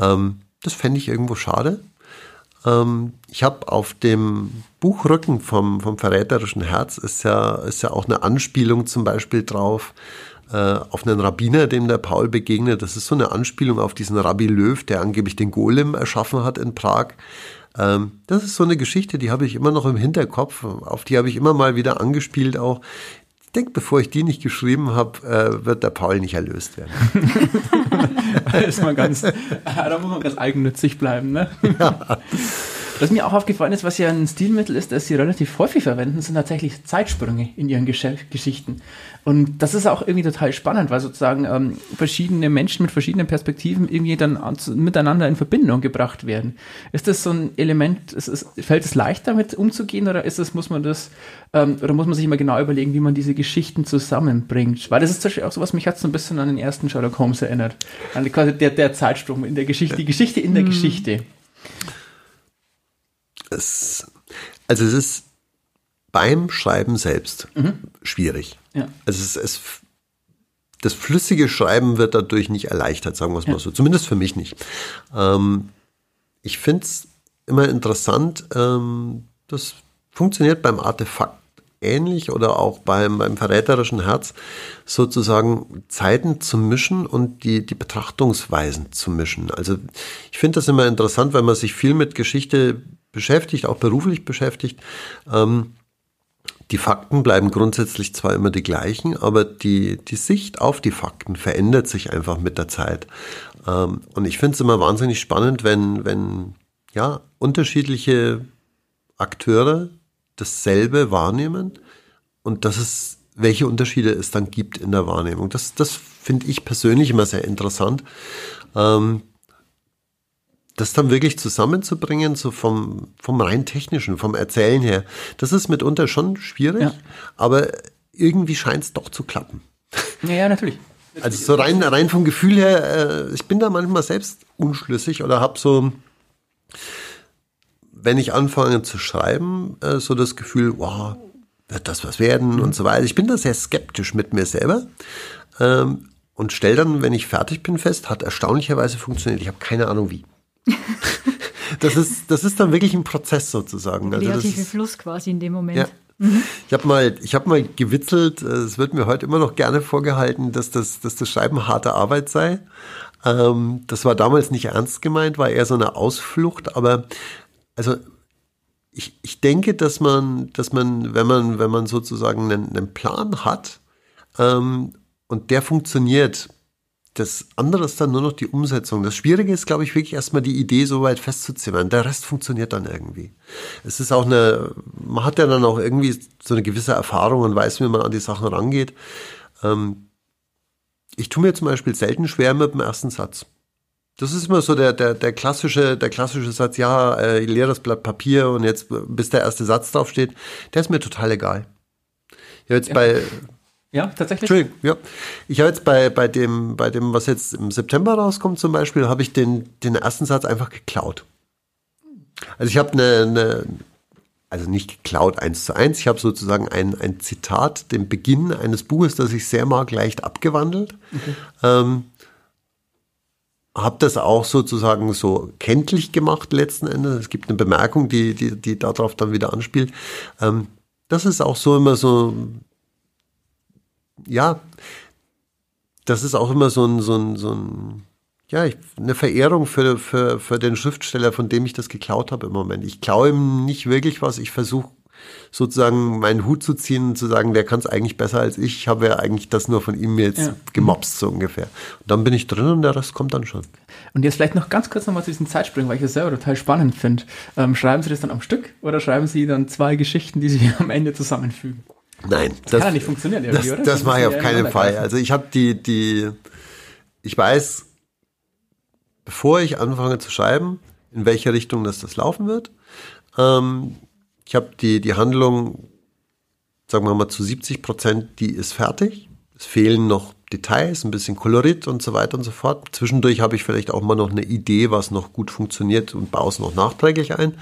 Ähm, das fände ich irgendwo schade. Ähm, ich habe auf dem Buchrücken vom, vom verräterischen Herz ist ja, ist ja auch eine Anspielung zum Beispiel drauf, auf einen Rabbiner, dem der Paul begegnet. Das ist so eine Anspielung auf diesen Rabbi Löw, der angeblich den Golem erschaffen hat in Prag. Ähm, das ist so eine Geschichte, die habe ich immer noch im Hinterkopf. Auf die habe ich immer mal wieder angespielt auch. Ich denke, bevor ich die nicht geschrieben habe, äh, wird der Paul nicht erlöst werden. da, ist man ganz, da muss man ganz eigennützig bleiben. Ne? Ja. Was mir auch aufgefallen ist, was ja ein Stilmittel ist, das sie relativ häufig verwenden, sind tatsächlich Zeitsprünge in ihren Gesch Geschichten. Und das ist auch irgendwie total spannend, weil sozusagen ähm, verschiedene Menschen mit verschiedenen Perspektiven irgendwie dann miteinander in Verbindung gebracht werden. Ist das so ein Element, ist es, fällt es leicht damit umzugehen oder ist es, muss man das, ähm, oder muss man sich immer genau überlegen, wie man diese Geschichten zusammenbringt? Weil das ist zum Beispiel auch sowas, mich hat so ein bisschen an den ersten Sherlock Holmes erinnert. An quasi der, der Zeitsprung in der Geschichte, die Geschichte in der mhm. Geschichte es, also es ist beim Schreiben selbst mhm. schwierig. Ja. Also es, es, das flüssige Schreiben wird dadurch nicht erleichtert, sagen wir es ja. mal so. Zumindest für mich nicht. Ähm, ich finde es immer interessant, ähm, das funktioniert beim Artefakt ähnlich oder auch beim, beim verräterischen Herz, sozusagen Zeiten zu mischen und die, die Betrachtungsweisen zu mischen. Also ich finde das immer interessant, wenn man sich viel mit Geschichte beschäftigt, auch beruflich beschäftigt. Ähm, die Fakten bleiben grundsätzlich zwar immer die gleichen, aber die, die Sicht auf die Fakten verändert sich einfach mit der Zeit. Ähm, und ich finde es immer wahnsinnig spannend, wenn, wenn ja, unterschiedliche Akteure dasselbe wahrnehmen und dass es, welche Unterschiede es dann gibt in der Wahrnehmung. Das, das finde ich persönlich immer sehr interessant. Ähm, das dann wirklich zusammenzubringen, so vom, vom rein technischen, vom Erzählen her, das ist mitunter schon schwierig, ja. aber irgendwie scheint es doch zu klappen. Ja, ja, natürlich. Also so rein, rein vom Gefühl her, äh, ich bin da manchmal selbst unschlüssig oder habe so, wenn ich anfange zu schreiben, äh, so das Gefühl, wow, wird das was werden mhm. und so weiter. Ich bin da sehr skeptisch mit mir selber. Ähm, und stell dann, wenn ich fertig bin, fest, hat erstaunlicherweise funktioniert. Ich habe keine Ahnung wie. das, ist, das ist dann wirklich ein Prozess sozusagen. Also kreative Fluss quasi in dem Moment. Ja. Mhm. Ich habe mal, ich habe mal gewitzelt. Äh, es wird mir heute immer noch gerne vorgehalten, dass das, dass das Schreiben harte Arbeit sei. Ähm, das war damals nicht ernst gemeint, war eher so eine Ausflucht. Aber also ich, ich denke, dass man, dass man, wenn man, wenn man sozusagen einen, einen Plan hat ähm, und der funktioniert, das andere ist dann nur noch die Umsetzung. Das Schwierige ist, glaube ich, wirklich erstmal die Idee so weit festzuzimmern. Der Rest funktioniert dann irgendwie. Es ist auch eine, man hat ja dann auch irgendwie so eine gewisse Erfahrung und weiß, wie man an die Sachen rangeht. Ähm, ich tue mir zum Beispiel selten schwer mit dem ersten Satz. Das ist immer so der, der, der klassische, der klassische Satz, ja, äh, leeres Blatt Papier und jetzt, bis der erste Satz draufsteht, der ist mir total egal. Ja, jetzt ja. bei ja, tatsächlich. Entschuldigung, ja. Ich habe jetzt bei, bei dem, bei dem, was jetzt im September rauskommt zum Beispiel, habe ich den, den ersten Satz einfach geklaut. Also ich habe eine, eine, also nicht geklaut eins zu eins, ich habe sozusagen ein, ein Zitat, den Beginn eines Buches, das ich sehr mag, leicht abgewandelt. Okay. Ähm, habe das auch sozusagen so kenntlich gemacht letzten Endes. Es gibt eine Bemerkung, die, die, die darauf dann wieder anspielt. Ähm, das ist auch so immer so ja, das ist auch immer so ein, so ein, so ein ja, eine Verehrung für, für, für den Schriftsteller, von dem ich das geklaut habe im Moment. Ich klaue ihm nicht wirklich was. Ich versuche sozusagen meinen Hut zu ziehen und zu sagen, der kann es eigentlich besser als ich. Ich habe ja eigentlich das nur von ihm jetzt ja. gemobst, so ungefähr. Und dann bin ich drin und der Rest kommt dann schon. Und jetzt vielleicht noch ganz kurz nochmal zu diesen Zeitsprüngen, weil ich das selber total spannend finde. Ähm, schreiben Sie das dann am Stück oder schreiben Sie dann zwei Geschichten, die sich am Ende zusammenfügen? Nein, das, das kann ja nicht funktionieren irgendwie, das, oder? Das, das mache ich auf keinen Fall. Also ich habe die, die, ich weiß, bevor ich anfange zu schreiben, in welche Richtung das, das laufen wird. Ähm, ich habe die, die Handlung, sagen wir mal zu 70 Prozent, die ist fertig. Es fehlen noch Details, ein bisschen Kolorit und so weiter und so fort. Zwischendurch habe ich vielleicht auch mal noch eine Idee, was noch gut funktioniert und baue es noch nachträglich ein.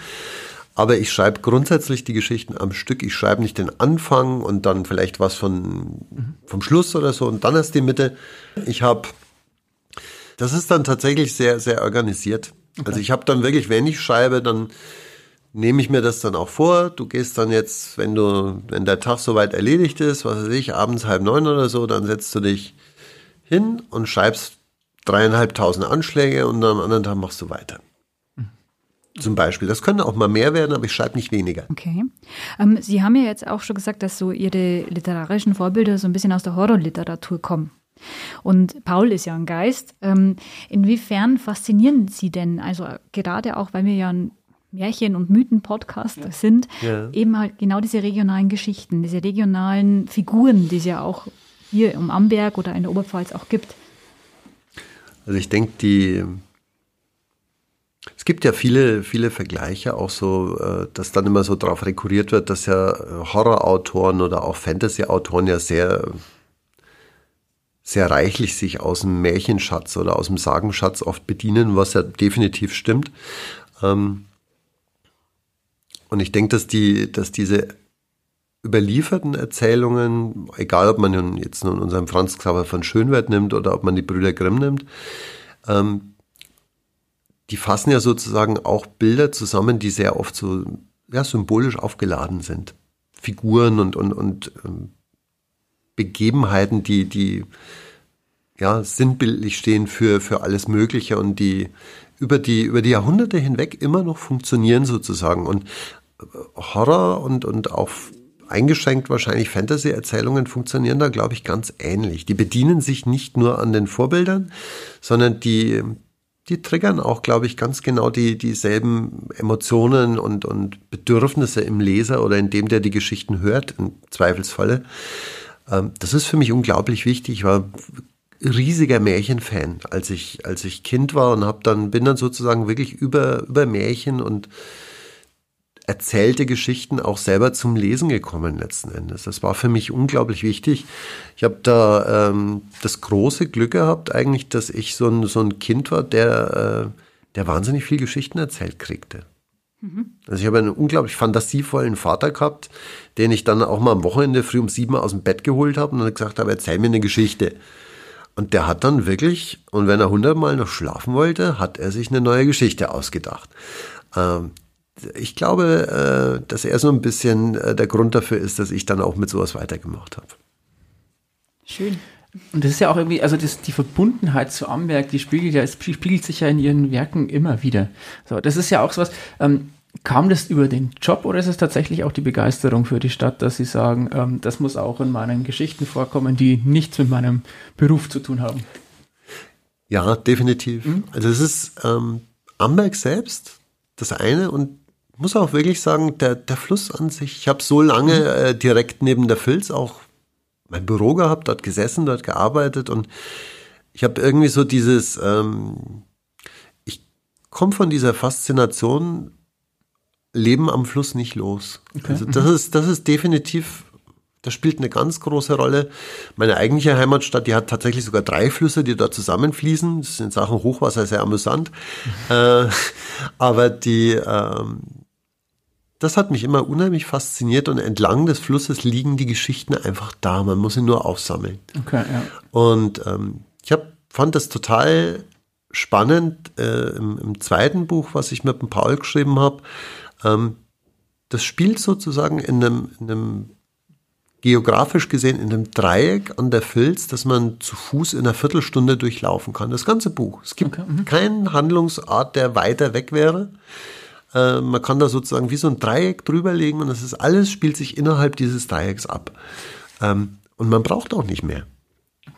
Aber ich schreibe grundsätzlich die Geschichten am Stück. Ich schreibe nicht den Anfang und dann vielleicht was von, vom Schluss oder so und dann erst die Mitte. Ich habe, das ist dann tatsächlich sehr, sehr organisiert. Okay. Also ich habe dann wirklich, wenn ich schreibe, dann nehme ich mir das dann auch vor. Du gehst dann jetzt, wenn du, wenn der Tag soweit erledigt ist, was weiß ich, abends halb neun oder so, dann setzt du dich hin und schreibst dreieinhalbtausend Anschläge und am anderen Tag machst du weiter. Zum Beispiel. Das können auch mal mehr werden, aber ich schreibe nicht weniger. Okay. Ähm, Sie haben ja jetzt auch schon gesagt, dass so Ihre literarischen Vorbilder so ein bisschen aus der Horrorliteratur kommen. Und Paul ist ja ein Geist. Ähm, inwiefern faszinieren Sie denn, also gerade auch, weil wir ja ein Märchen- und Mythen-Podcast ja. sind, ja. eben halt genau diese regionalen Geschichten, diese regionalen Figuren, die es ja auch hier im Amberg oder in der Oberpfalz auch gibt. Also ich denke, die es gibt ja viele, viele Vergleiche, auch so, äh, dass dann immer so darauf rekurriert wird, dass ja Horrorautoren oder auch Fantasy-Autoren ja sehr, sehr reichlich sich aus dem Märchenschatz oder aus dem Sagenschatz oft bedienen, was ja definitiv stimmt. Ähm, und ich denke, dass die, dass diese überlieferten Erzählungen, egal ob man jetzt nun unseren Franz Xaver von Schönwert nimmt oder ob man die Brüder Grimm nimmt, ähm, die fassen ja sozusagen auch Bilder zusammen, die sehr oft so ja, symbolisch aufgeladen sind. Figuren und, und, und ähm, Begebenheiten, die, die ja, sinnbildlich stehen für, für alles Mögliche und die über die, über die Jahrhunderte hinweg immer noch funktionieren sozusagen. Und äh, Horror und, und auch eingeschränkt wahrscheinlich Fantasy-Erzählungen funktionieren da, glaube ich, ganz ähnlich. Die bedienen sich nicht nur an den Vorbildern, sondern die, die triggern auch, glaube ich, ganz genau die, dieselben Emotionen und, und Bedürfnisse im Leser oder in dem, der die Geschichten hört, im Zweifelsfalle. Ähm, das ist für mich unglaublich wichtig. Ich war riesiger Märchenfan, als ich, als ich Kind war und hab dann, bin dann sozusagen wirklich über, über Märchen und erzählte Geschichten auch selber zum Lesen gekommen letzten Endes. Das war für mich unglaublich wichtig. Ich habe da ähm, das große Glück gehabt, eigentlich, dass ich so ein, so ein Kind war, der, äh, der wahnsinnig viel Geschichten erzählt kriegte. Mhm. Also ich habe einen unglaublich fantasievollen Vater gehabt, den ich dann auch mal am Wochenende früh um sieben aus dem Bett geholt habe und dann gesagt habe, erzähl mir eine Geschichte. Und der hat dann wirklich, und wenn er hundertmal noch schlafen wollte, hat er sich eine neue Geschichte ausgedacht. Ähm, ich glaube, äh, dass er so ein bisschen äh, der Grund dafür ist, dass ich dann auch mit sowas weitergemacht habe. Schön. Und das ist ja auch irgendwie, also das, die Verbundenheit zu Amberg, die spiegelt ja, es spiegelt sich ja in ihren Werken immer wieder. So, das ist ja auch sowas, ähm, kam das über den Job oder ist es tatsächlich auch die Begeisterung für die Stadt, dass Sie sagen, ähm, das muss auch in meinen Geschichten vorkommen, die nichts mit meinem Beruf zu tun haben? Ja, definitiv. Mhm. Also es ist ähm, Amberg selbst das eine und muss auch wirklich sagen, der, der Fluss an sich, ich habe so lange mhm. äh, direkt neben der Filz auch mein Büro gehabt, dort gesessen, dort gearbeitet und ich habe irgendwie so dieses, ähm, ich komme von dieser Faszination Leben am Fluss nicht los. Okay. Also das ist, das ist definitiv, das spielt eine ganz große Rolle. Meine eigentliche Heimatstadt, die hat tatsächlich sogar drei Flüsse, die dort zusammenfließen. Das ist in Sachen Hochwasser sehr amüsant. Mhm. Äh, aber die, ähm, das hat mich immer unheimlich fasziniert und entlang des Flusses liegen die Geschichten einfach da. Man muss sie nur aufsammeln. Okay, ja. Und ähm, ich hab, fand das total spannend äh, im, im, zweiten Buch, was ich mit dem Paul geschrieben habe. Ähm, das spielt sozusagen in einem, in einem geografisch gesehen in einem Dreieck an der Filz, das man zu Fuß in einer Viertelstunde durchlaufen kann. Das ganze Buch. Es gibt okay, mhm. keinen Handlungsort, der weiter weg wäre. Äh, man kann da sozusagen wie so ein Dreieck drüberlegen und das ist alles spielt sich innerhalb dieses Dreiecks ab. Ähm, und man braucht auch nicht mehr.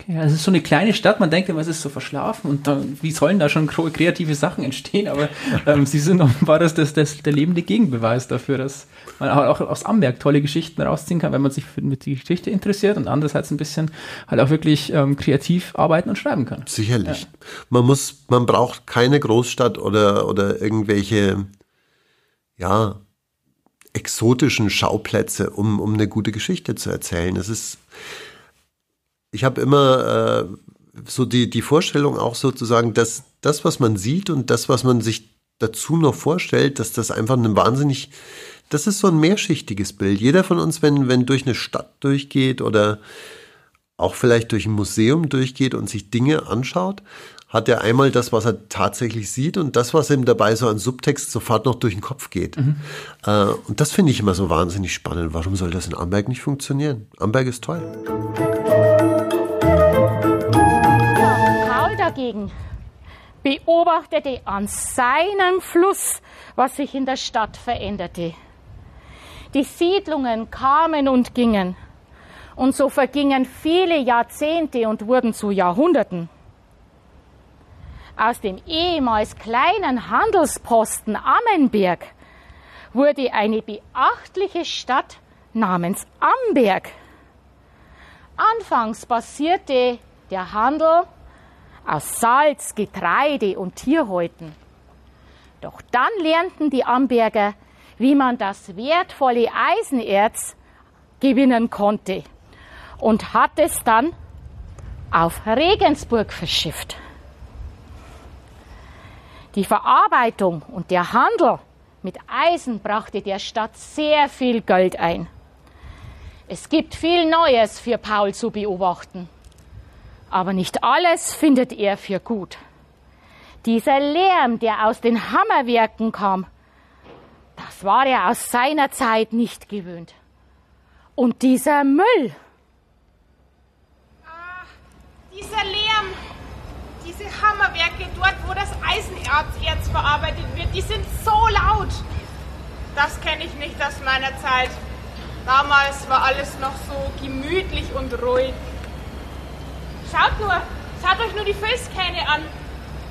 Okay, also es ist so eine kleine Stadt, man denkt immer, es ist so verschlafen und dann, wie sollen da schon kreative Sachen entstehen, aber ähm, sie sind offenbar das, das, das, der lebende Gegenbeweis dafür, dass man auch aus Amberg tolle Geschichten rausziehen kann, wenn man sich für, die Geschichte interessiert und andererseits ein bisschen halt auch wirklich ähm, kreativ arbeiten und schreiben kann. Sicherlich. Ja. Man muss, man braucht keine Großstadt oder, oder irgendwelche ja, exotischen Schauplätze, um, um eine gute Geschichte zu erzählen. Es ist, ich habe immer äh, so die, die Vorstellung auch sozusagen, dass das, was man sieht und das, was man sich dazu noch vorstellt, dass das einfach ein wahnsinnig, das ist so ein mehrschichtiges Bild. Jeder von uns, wenn, wenn durch eine Stadt durchgeht oder auch vielleicht durch ein Museum durchgeht und sich Dinge anschaut, hat er einmal das, was er tatsächlich sieht und das, was ihm dabei so an Subtext sofort noch durch den Kopf geht. Mhm. Äh, und das finde ich immer so wahnsinnig spannend. Warum soll das in Amberg nicht funktionieren? Amberg ist toll. dagegen beobachtete an seinem Fluss, was sich in der Stadt veränderte. Die Siedlungen kamen und gingen. Und so vergingen viele Jahrzehnte und wurden zu Jahrhunderten. Aus dem ehemals kleinen Handelsposten Ammenberg wurde eine beachtliche Stadt namens Amberg. Anfangs basierte der Handel aus Salz, Getreide und Tierhäuten. Doch dann lernten die Amberger, wie man das wertvolle Eisenerz gewinnen konnte und hat es dann auf Regensburg verschifft. Die Verarbeitung und der Handel mit Eisen brachte der Stadt sehr viel Geld ein. Es gibt viel Neues für Paul zu beobachten. Aber nicht alles findet er für gut. Dieser Lärm, der aus den Hammerwerken kam, das war er aus seiner Zeit nicht gewöhnt. Und dieser Müll. Ah, dieser Lärm, diese Hammerwerke dort, wo das Eisenerz verarbeitet wird, die sind so laut. Das kenne ich nicht aus meiner Zeit. Damals war alles noch so gemütlich und ruhig. Schaut nur, schaut euch nur die Felskähne an.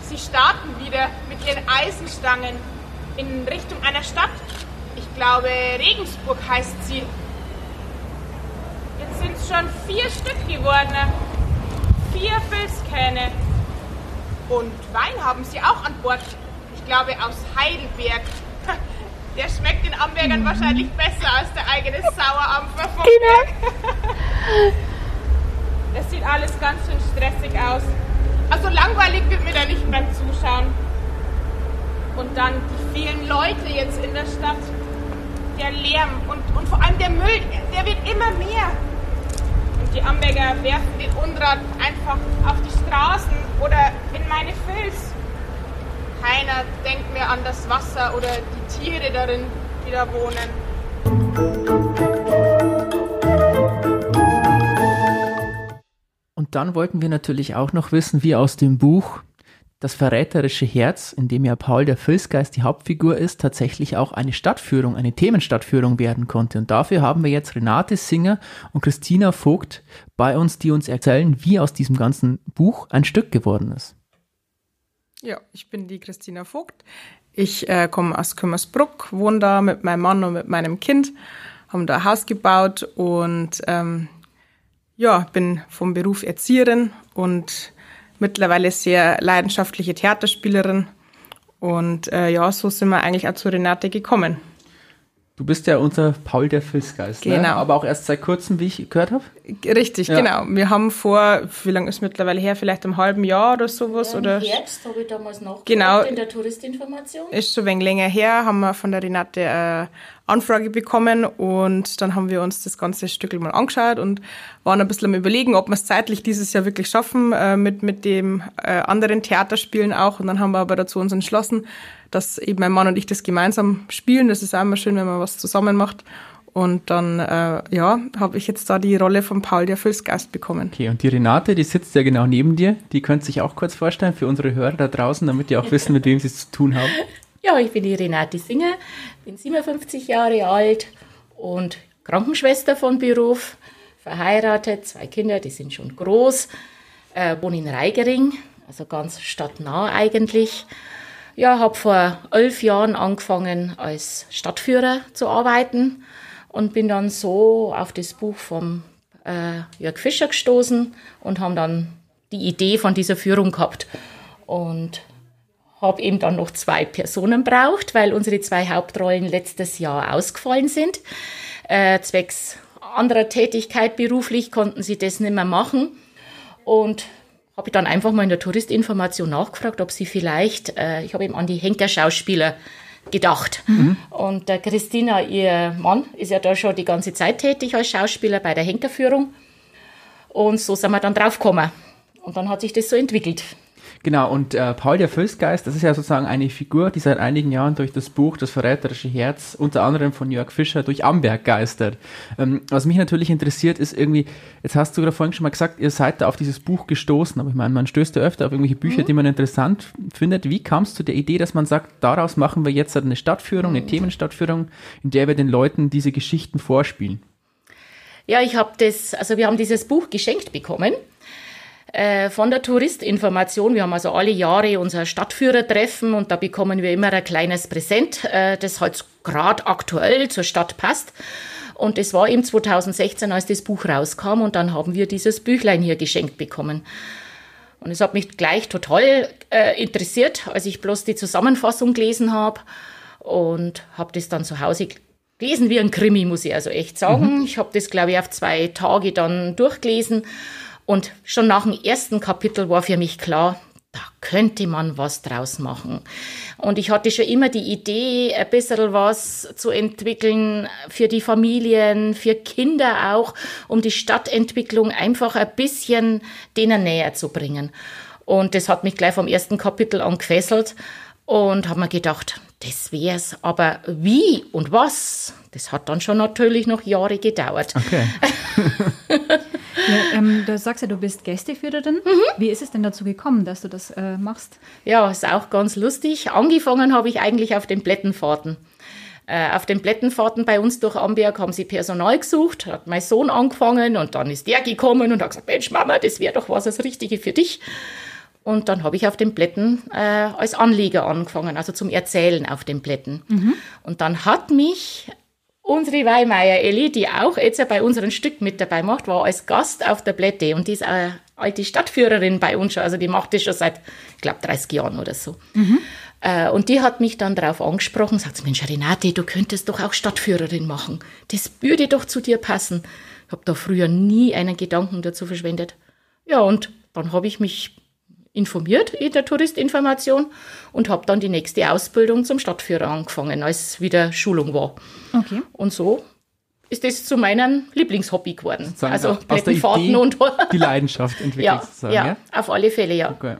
Sie starten wieder mit ihren Eisenstangen in Richtung einer Stadt. Ich glaube, Regensburg heißt sie. Jetzt sind es schon vier Stück geworden. Vier Felskähne. Und Wein haben sie auch an Bord. Ich glaube aus Heidelberg. Der schmeckt den Ambergern wahrscheinlich besser als der eigene Sauerampfer vom Berg. Es sieht alles ganz schön stressig aus. Also langweilig wird mir da nicht beim Zuschauen. Und dann die vielen Leute jetzt in der Stadt. Der Lärm und, und vor allem der Müll, der wird immer mehr. Und die Amberger werfen den Unrat einfach auf die Straßen oder in meine Fils. Keiner denkt mehr an das Wasser oder die Tiere darin, die da wohnen. Und dann wollten wir natürlich auch noch wissen, wie aus dem Buch Das verräterische Herz, in dem ja Paul der Filzgeist die Hauptfigur ist, tatsächlich auch eine Stadtführung, eine Themenstadtführung werden konnte. Und dafür haben wir jetzt Renate Singer und Christina Vogt bei uns, die uns erzählen, wie aus diesem ganzen Buch ein Stück geworden ist. Ja, ich bin die Christina Vogt. Ich äh, komme aus Kümmersbruck, wohne da mit meinem Mann und mit meinem Kind, haben da ein Haus gebaut und ähm, ja, bin vom Beruf Erzieherin und mittlerweile sehr leidenschaftliche Theaterspielerin. Und äh, ja, so sind wir eigentlich auch zu Renate gekommen. Du bist ja unser Paul der Filzgeist, ne? genau. Ne? aber auch erst seit kurzem, wie ich gehört habe. Richtig, ja. genau. Wir haben vor, wie lange ist mittlerweile her? Vielleicht einem halben Jahr oder sowas? Ja, oder? Herbst habe ich damals noch genau, in der Touristinformation. Ist schon ein wenig länger her, haben wir von der Renate eine Anfrage bekommen und dann haben wir uns das ganze Stück mal angeschaut und waren ein bisschen am überlegen, ob wir es zeitlich dieses Jahr wirklich schaffen, äh, mit, mit dem äh, anderen Theaterspielen auch. Und dann haben wir aber dazu uns entschlossen, dass eben mein Mann und ich das gemeinsam spielen. Das ist auch immer schön, wenn man was zusammen macht. Und dann, äh, ja, habe ich jetzt da die Rolle von Paul der Fülsgeist bekommen. Okay, und die Renate, die sitzt ja genau neben dir. Die könnte sich auch kurz vorstellen für unsere Hörer da draußen, damit die auch wissen, mit wem sie es zu tun haben. Ja, ich bin die Renate Singer, bin 57 Jahre alt und Krankenschwester von Beruf, verheiratet, zwei Kinder, die sind schon groß, äh, wohne in Reigering, also ganz stadtnah eigentlich ja, habe vor elf Jahren angefangen als Stadtführer zu arbeiten und bin dann so auf das Buch vom äh, Jörg Fischer gestoßen und haben dann die Idee von dieser Führung gehabt und habe eben dann noch zwei Personen braucht, weil unsere zwei Hauptrollen letztes Jahr ausgefallen sind. Äh, zwecks anderer Tätigkeit beruflich konnten sie das nicht mehr machen und habe ich dann einfach mal in der Touristinformation nachgefragt, ob sie vielleicht, äh, ich habe eben an die Henkerschauspieler gedacht. Mhm. Und der Christina, ihr Mann, ist ja da schon die ganze Zeit tätig als Schauspieler bei der Henkerführung. Und so sind wir dann drauf gekommen. Und dann hat sich das so entwickelt. Genau, und äh, Paul der Fürstgeist, das ist ja sozusagen eine Figur, die seit einigen Jahren durch das Buch Das verräterische Herz, unter anderem von Jörg Fischer, durch Amberg geistert. Ähm, was mich natürlich interessiert, ist irgendwie, jetzt hast du gerade vorhin schon mal gesagt, ihr seid da auf dieses Buch gestoßen, aber ich meine, man stößt ja öfter auf irgendwelche Bücher, mhm. die man interessant findet. Wie kam es zu der Idee, dass man sagt, daraus machen wir jetzt eine Stadtführung, eine mhm. Themenstadtführung, in der wir den Leuten diese Geschichten vorspielen? Ja, ich habe das, also wir haben dieses Buch geschenkt bekommen äh, von der Touristinformation. Wir haben also alle Jahre unser Stadtführertreffen und da bekommen wir immer ein kleines Präsent, äh, das halt gerade aktuell zur Stadt passt. Und es war eben 2016, als das Buch rauskam und dann haben wir dieses Büchlein hier geschenkt bekommen. Und es hat mich gleich total äh, interessiert, als ich bloß die Zusammenfassung gelesen habe und habe das dann zu Hause gelesen wie ein Krimi, muss ich also echt sagen. Mhm. Ich habe das, glaube ich, auf zwei Tage dann durchgelesen. Und schon nach dem ersten Kapitel war für mich klar, da könnte man was draus machen. Und ich hatte schon immer die Idee, ein bisschen was zu entwickeln für die Familien, für Kinder auch, um die Stadtentwicklung einfach ein bisschen denen näher zu bringen. Und das hat mich gleich vom ersten Kapitel an gefesselt und habe mir gedacht, das wär's. Aber wie und was, das hat dann schon natürlich noch Jahre gedauert. Okay. ja, ähm, du sagst ja, du bist Gästeführerin. Mhm. Wie ist es denn dazu gekommen, dass du das äh, machst? Ja, ist auch ganz lustig. Angefangen habe ich eigentlich auf den Blättenfahrten. Äh, auf den Blättenfahrten bei uns durch Amberg haben sie Personal gesucht, hat mein Sohn angefangen und dann ist der gekommen und hat gesagt, Mensch Mama, das wäre doch was das Richtige für dich. Und dann habe ich auf den Blättern äh, als Anleger angefangen, also zum Erzählen auf den Blättern. Mhm. Und dann hat mich unsere Weimeier Elli, die auch jetzt bei unserem Stück mit dabei macht, war als Gast auf der Blätte und die ist eine alte Stadtführerin bei uns schon, also die macht das schon seit, ich glaube, 30 Jahren oder so. Mhm. Äh, und die hat mich dann darauf angesprochen, sagt, Mensch, Renate, du könntest doch auch Stadtführerin machen. Das würde doch zu dir passen. Ich habe da früher nie einen Gedanken dazu verschwendet. Ja, und dann habe ich mich informiert in der Touristinformation und habe dann die nächste Ausbildung zum Stadtführer angefangen, als wieder Schulung war. Okay. Und so ist das zu meinem Lieblingshobby geworden. Sozusagen also Plättenfahrten und die Leidenschaft entwickelt. Ja, ja, ja, auf alle Fälle, ja. Okay.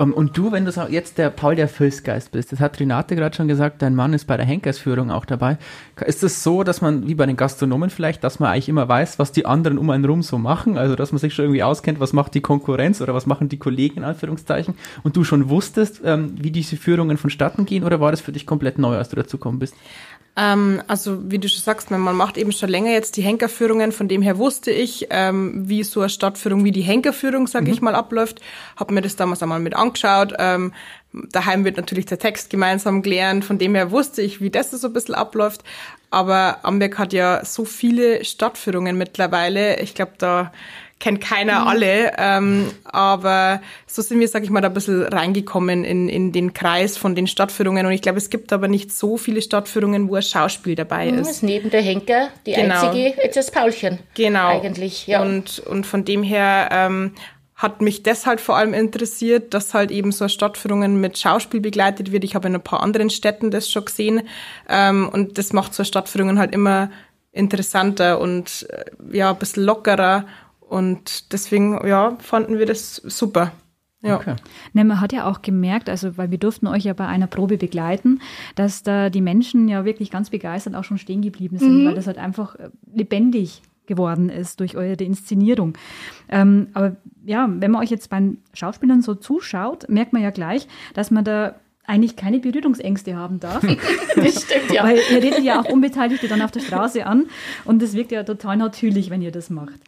Um, ähm, und du, wenn du jetzt der Paul der Fülsgeist bist, das hat Renate gerade schon gesagt, dein Mann ist bei der Henkersführung auch dabei. Ist es das so, dass man, wie bei den Gastronomen vielleicht, dass man eigentlich immer weiß, was die anderen um einen rum so machen? Also, dass man sich schon irgendwie auskennt, was macht die Konkurrenz oder was machen die Kollegen in Anführungszeichen? Und du schon wusstest, ähm, wie diese Führungen vonstatten gehen oder war das für dich komplett neu, als du dazugekommen bist? Ähm, also wie du schon sagst, man macht eben schon länger jetzt die Henkerführungen. Von dem her wusste ich, ähm, wie so eine Stadtführung, wie die Henkerführung, sage mhm. ich mal, abläuft. Habe mir das damals einmal mit angeschaut. Ähm, daheim wird natürlich der Text gemeinsam gelernt. Von dem her wusste ich, wie das so ein bisschen abläuft. Aber Amberg hat ja so viele Stadtführungen mittlerweile. Ich glaube, da kennt keiner mhm. alle, ähm, aber so sind wir, sag ich mal, da ein bisschen reingekommen in, in den Kreis von den Stadtführungen und ich glaube, es gibt aber nicht so viele Stadtführungen, wo ein Schauspiel dabei mhm, ist. ist neben der Henker die genau. einzige, jetzt das Paulchen. Genau. Eigentlich, ja. Und, und von dem her ähm, hat mich deshalb vor allem interessiert, dass halt eben so Stadtführungen mit Schauspiel begleitet wird. Ich habe in ein paar anderen Städten das schon gesehen ähm, und das macht so Stadtführungen halt immer interessanter und äh, ja, ein bisschen lockerer und deswegen, ja, fanden wir das super. Ja. Okay. Ne, man hat ja auch gemerkt, also weil wir durften euch ja bei einer Probe begleiten, dass da die Menschen ja wirklich ganz begeistert auch schon stehen geblieben sind, mhm. weil das halt einfach äh, lebendig geworden ist durch eure Inszenierung. Ähm, aber ja, wenn man euch jetzt beim Schauspielern so zuschaut, merkt man ja gleich, dass man da eigentlich keine Berührungsängste haben darf. das stimmt, ja. Weil ihr redet ja auch Unbeteiligte dann auf der Straße an und das wirkt ja total natürlich, wenn ihr das macht.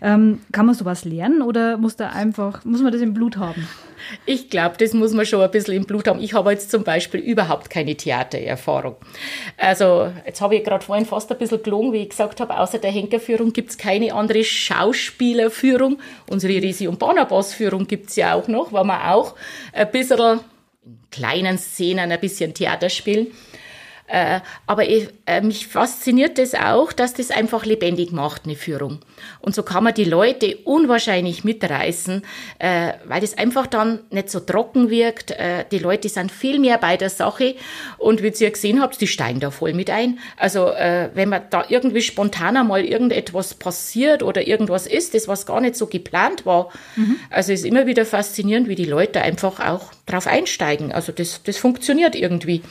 Ähm, kann man sowas lernen oder muss da einfach, muss man das im Blut haben? Ich glaube, das muss man schon ein bisschen im Blut haben. Ich habe jetzt zum Beispiel überhaupt keine Theatererfahrung. Also, jetzt habe ich gerade vorhin fast ein bisschen gelogen, wie ich gesagt habe, außer der Henkerführung gibt es keine andere Schauspielerführung. Unsere Resi- und Barnabas-Führung gibt es ja auch noch, weil man auch ein bisschen kleinen Szenen ein bisschen Theater spielen. Äh, aber ich, äh, mich fasziniert das auch, dass das einfach lebendig macht, eine Führung. Und so kann man die Leute unwahrscheinlich mitreißen, äh, weil das einfach dann nicht so trocken wirkt. Die Leute sind viel mehr bei der Sache und wie ihr gesehen habt, die steigen da voll mit ein. Also wenn man da irgendwie spontaner mal irgendetwas passiert oder irgendwas ist, das was gar nicht so geplant war, mhm. also ist immer wieder faszinierend, wie die Leute einfach auch drauf einsteigen. Also das, das funktioniert irgendwie.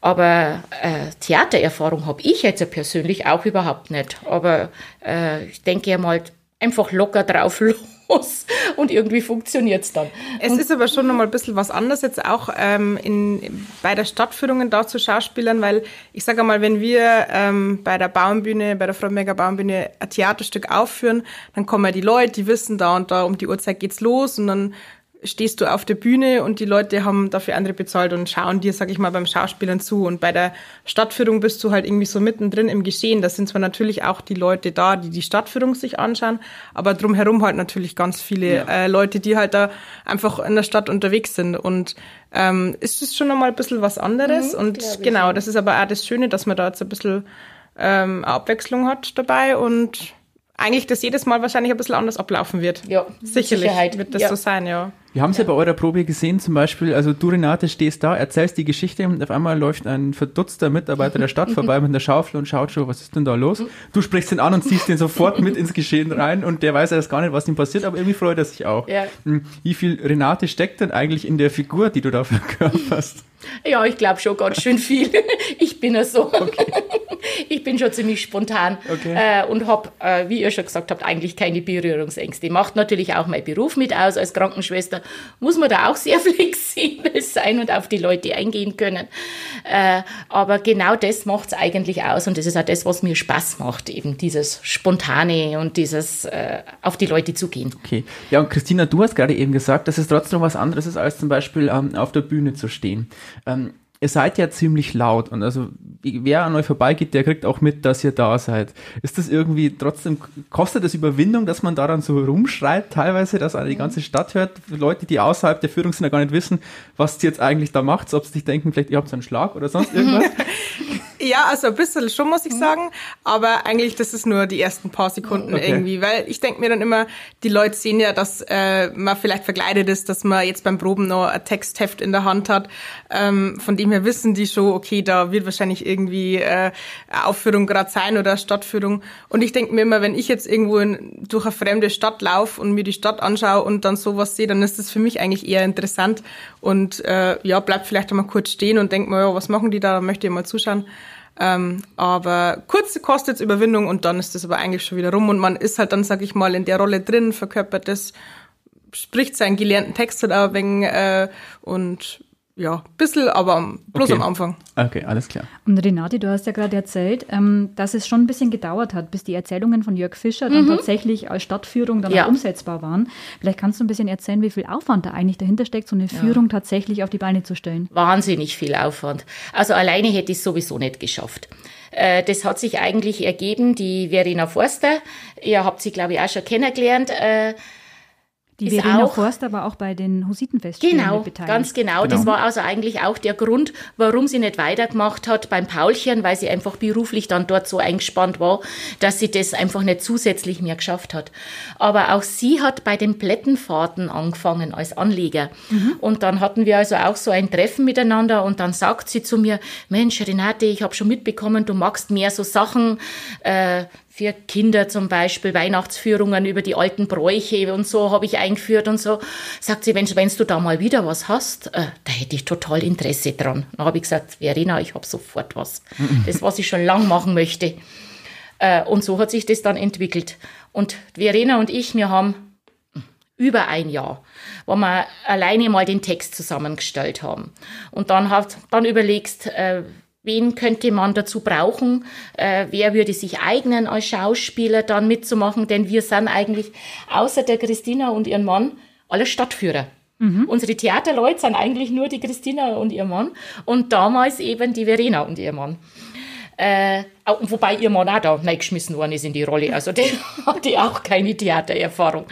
Aber äh, Theatererfahrung habe ich jetzt ja persönlich auch überhaupt nicht. Aber äh, ich denke ja mal einfach locker drauf los und irgendwie funktioniert es dann. Es ist aber schon nochmal ein bisschen was anderes jetzt auch ähm, in, bei der Stadtführungen da zu Schauspielern, weil ich sage mal, wenn wir ähm, bei der Baumbühne, bei der Fromberger Baumbühne ein Theaterstück aufführen, dann kommen ja die Leute, die wissen da und da um die Uhrzeit geht's los und dann stehst du auf der Bühne und die Leute haben dafür andere bezahlt und schauen dir, sag ich mal, beim Schauspielern zu. Und bei der Stadtführung bist du halt irgendwie so mittendrin im Geschehen. Da sind zwar natürlich auch die Leute da, die die Stadtführung sich anschauen, aber drumherum halt natürlich ganz viele ja. äh, Leute, die halt da einfach in der Stadt unterwegs sind. Und ähm, ist es schon nochmal ein bisschen was anderes. Mhm, und genau, das ist aber auch das Schöne, dass man da jetzt ein bisschen ähm, Abwechslung hat dabei und eigentlich das jedes Mal wahrscheinlich ein bisschen anders ablaufen wird. Ja, sicherlich Sicherheit. wird das ja. so sein, ja. Wir haben es ja. ja. bei eurer Probe gesehen, zum Beispiel, also du Renate stehst da, erzählst die Geschichte und auf einmal läuft ein verdutzter Mitarbeiter der Stadt vorbei mit einer Schaufel und schaut schon, was ist denn da los? Du sprichst ihn an und ziehst ihn sofort mit ins Geschehen rein und der weiß erst gar nicht, was ihm passiert, aber irgendwie freut er sich auch. Ja. Hm, wie viel Renate steckt denn eigentlich in der Figur, die du da verkörperst? Ja, ich glaube schon ganz schön viel. Ich bin ja so. Okay. Ich bin schon ziemlich spontan okay. äh, und habe, äh, wie ihr schon gesagt habt, eigentlich keine Berührungsängste. Macht natürlich auch mein Beruf mit aus als Krankenschwester. Muss man da auch sehr flexibel sein und auf die Leute eingehen können. Äh, aber genau das macht es eigentlich aus und das ist auch das, was mir Spaß macht, eben dieses Spontane und dieses äh, auf die Leute zugehen. Okay. Ja, und Christina, du hast gerade eben gesagt, dass es trotzdem was anderes ist, als zum Beispiel ähm, auf der Bühne zu stehen. Ähm, ihr seid ja ziemlich laut und also wer an euch vorbeigeht, der kriegt auch mit, dass ihr da seid. Ist das irgendwie trotzdem, kostet es Überwindung, dass man daran so rumschreit teilweise, dass eine die ganze Stadt hört? Leute, die außerhalb der Führung sind, ja gar nicht wissen, was ihr jetzt eigentlich da macht, ob sie sich denken, vielleicht ihr habt so einen Schlag oder sonst irgendwas? Ja, also ein bisschen schon, muss ich sagen. Aber eigentlich, das ist nur die ersten paar Sekunden okay. irgendwie. Weil ich denke mir dann immer, die Leute sehen ja, dass äh, man vielleicht verkleidet ist, dass man jetzt beim Proben noch ein Textheft in der Hand hat. Ähm, von dem her wissen die schon, okay, da wird wahrscheinlich irgendwie äh, Aufführung gerade sein oder Stadtführung. Und ich denke mir immer, wenn ich jetzt irgendwo in, durch eine fremde Stadt laufe und mir die Stadt anschaue und dann sowas sehe, dann ist das für mich eigentlich eher interessant. Und äh, ja, bleib vielleicht einmal kurz stehen und denk mal, ja, was machen die da, da möchte ich mal zuschauen. Ähm, aber kurz kostet es Überwindung und dann ist das aber eigentlich schon wieder rum und man ist halt dann, sag ich mal, in der Rolle drin, verkörpert das, spricht seinen gelernten Text halt auch wegen äh, und ja, ein bisschen, aber bloß okay. am Anfang. Okay, alles klar. Und Renate, du hast ja gerade erzählt, ähm, dass es schon ein bisschen gedauert hat, bis die Erzählungen von Jörg Fischer dann mhm. tatsächlich als Stadtführung dann ja. auch umsetzbar waren. Vielleicht kannst du ein bisschen erzählen, wie viel Aufwand da eigentlich dahinter steckt, so eine ja. Führung tatsächlich auf die Beine zu stellen. Wahnsinnig viel Aufwand. Also alleine hätte ich es sowieso nicht geschafft. Äh, das hat sich eigentlich ergeben, die Verena Forster, ihr habt sie, glaube ich, auch schon kennengelernt, äh, die Verena auch, Forster war auch bei den Hussitenfestspielen genau, beteiligt. Ganz genau. genau. Das war also eigentlich auch der Grund, warum sie nicht weitergemacht hat beim Paulchen, weil sie einfach beruflich dann dort so eingespannt war, dass sie das einfach nicht zusätzlich mehr geschafft hat. Aber auch sie hat bei den Plättenfahrten angefangen als Anleger. Mhm. Und dann hatten wir also auch so ein Treffen miteinander und dann sagt sie zu mir, Mensch, Renate, ich habe schon mitbekommen, du magst mehr so Sachen, äh, für Kinder zum Beispiel Weihnachtsführungen über die alten Bräuche und so habe ich eingeführt und so. Sagt sie, wenn, wenn du da mal wieder was hast, äh, da hätte ich total Interesse dran. Dann habe ich gesagt, Verena, ich habe sofort was. Das, was ich schon lang machen möchte. Äh, und so hat sich das dann entwickelt. Und Verena und ich, wir haben über ein Jahr, wo wir alleine mal den Text zusammengestellt haben. Und dann hat, dann überlegst, äh, Wen könnte man dazu brauchen? Äh, wer würde sich eignen, als Schauspieler dann mitzumachen? Denn wir sind eigentlich außer der Christina und ihrem Mann alle Stadtführer. Mhm. Unsere Theaterleute sind eigentlich nur die Christina und ihr Mann und damals eben die Verena und ihr Mann. Äh, wobei ihr Mann auch da reingeschmissen worden ist in die Rolle. Also der hatte auch keine Theatererfahrung.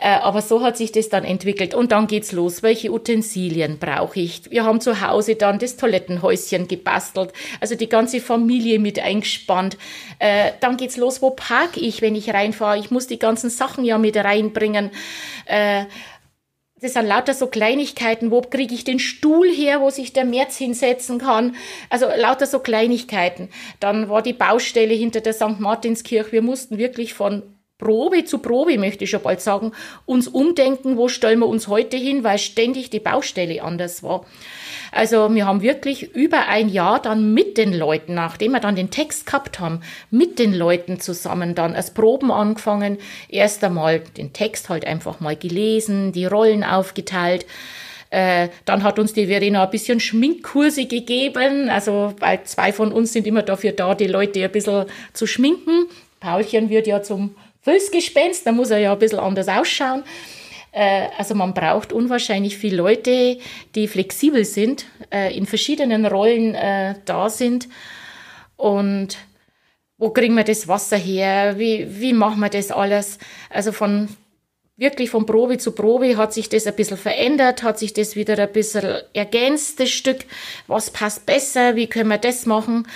Äh, aber so hat sich das dann entwickelt. Und dann geht's los. Welche Utensilien brauche ich? Wir haben zu Hause dann das Toilettenhäuschen gebastelt. Also die ganze Familie mit eingespannt. Äh, dann geht's los. Wo park ich, wenn ich reinfahre? Ich muss die ganzen Sachen ja mit reinbringen. Äh, das sind lauter so Kleinigkeiten. Wo kriege ich den Stuhl her, wo sich der März hinsetzen kann? Also lauter so Kleinigkeiten. Dann war die Baustelle hinter der St. Martinskirche. Wir mussten wirklich von Probe zu Probe, möchte ich schon bald sagen, uns umdenken, wo stellen wir uns heute hin, weil ständig die Baustelle anders war. Also wir haben wirklich über ein Jahr dann mit den Leuten, nachdem wir dann den Text gehabt haben, mit den Leuten zusammen dann als Proben angefangen. Erst einmal den Text halt einfach mal gelesen, die Rollen aufgeteilt. Äh, dann hat uns die Verena ein bisschen Schminkkurse gegeben. Also, weil zwei von uns sind immer dafür da, die Leute ein bisschen zu schminken. Paulchen wird ja zum Füßgespenst, da muss er ja ein bisschen anders ausschauen. Äh, also man braucht unwahrscheinlich viele Leute, die flexibel sind, äh, in verschiedenen Rollen äh, da sind. Und wo kriegen wir das Wasser her? Wie, wie machen wir das alles? Also von wirklich von Probe zu Probe hat sich das ein bisschen verändert, hat sich das wieder ein bisschen ergänzt, das Stück. Was passt besser? Wie können wir das machen?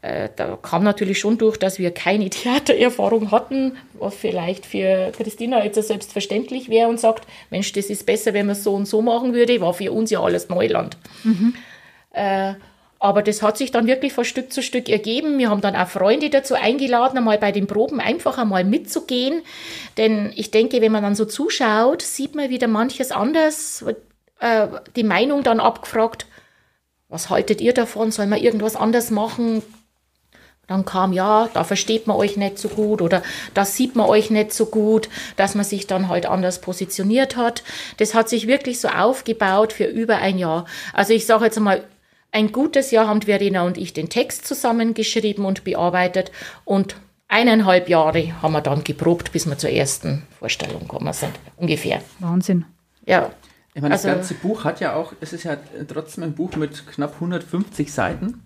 Äh, da kam natürlich schon durch, dass wir keine Theatererfahrung hatten, was vielleicht für Christina jetzt selbstverständlich wäre und sagt, Mensch, das ist besser, wenn man es so und so machen würde, war für uns ja alles Neuland. Mhm. Äh, aber das hat sich dann wirklich von Stück zu Stück ergeben. Wir haben dann auch Freunde dazu eingeladen, einmal bei den Proben einfach einmal mitzugehen. Denn ich denke, wenn man dann so zuschaut, sieht man wieder manches anders. Äh, die Meinung dann abgefragt, was haltet ihr davon? Soll man irgendwas anders machen? Dann kam, ja, da versteht man euch nicht so gut oder das sieht man euch nicht so gut, dass man sich dann halt anders positioniert hat. Das hat sich wirklich so aufgebaut für über ein Jahr. Also ich sage jetzt mal, ein gutes Jahr haben Verena und ich den Text zusammengeschrieben und bearbeitet und eineinhalb Jahre haben wir dann geprobt, bis wir zur ersten Vorstellung gekommen sind, ungefähr. Wahnsinn. Ja. Ich meine, das also, ganze Buch hat ja auch, es ist ja trotzdem ein Buch mit knapp 150 Seiten.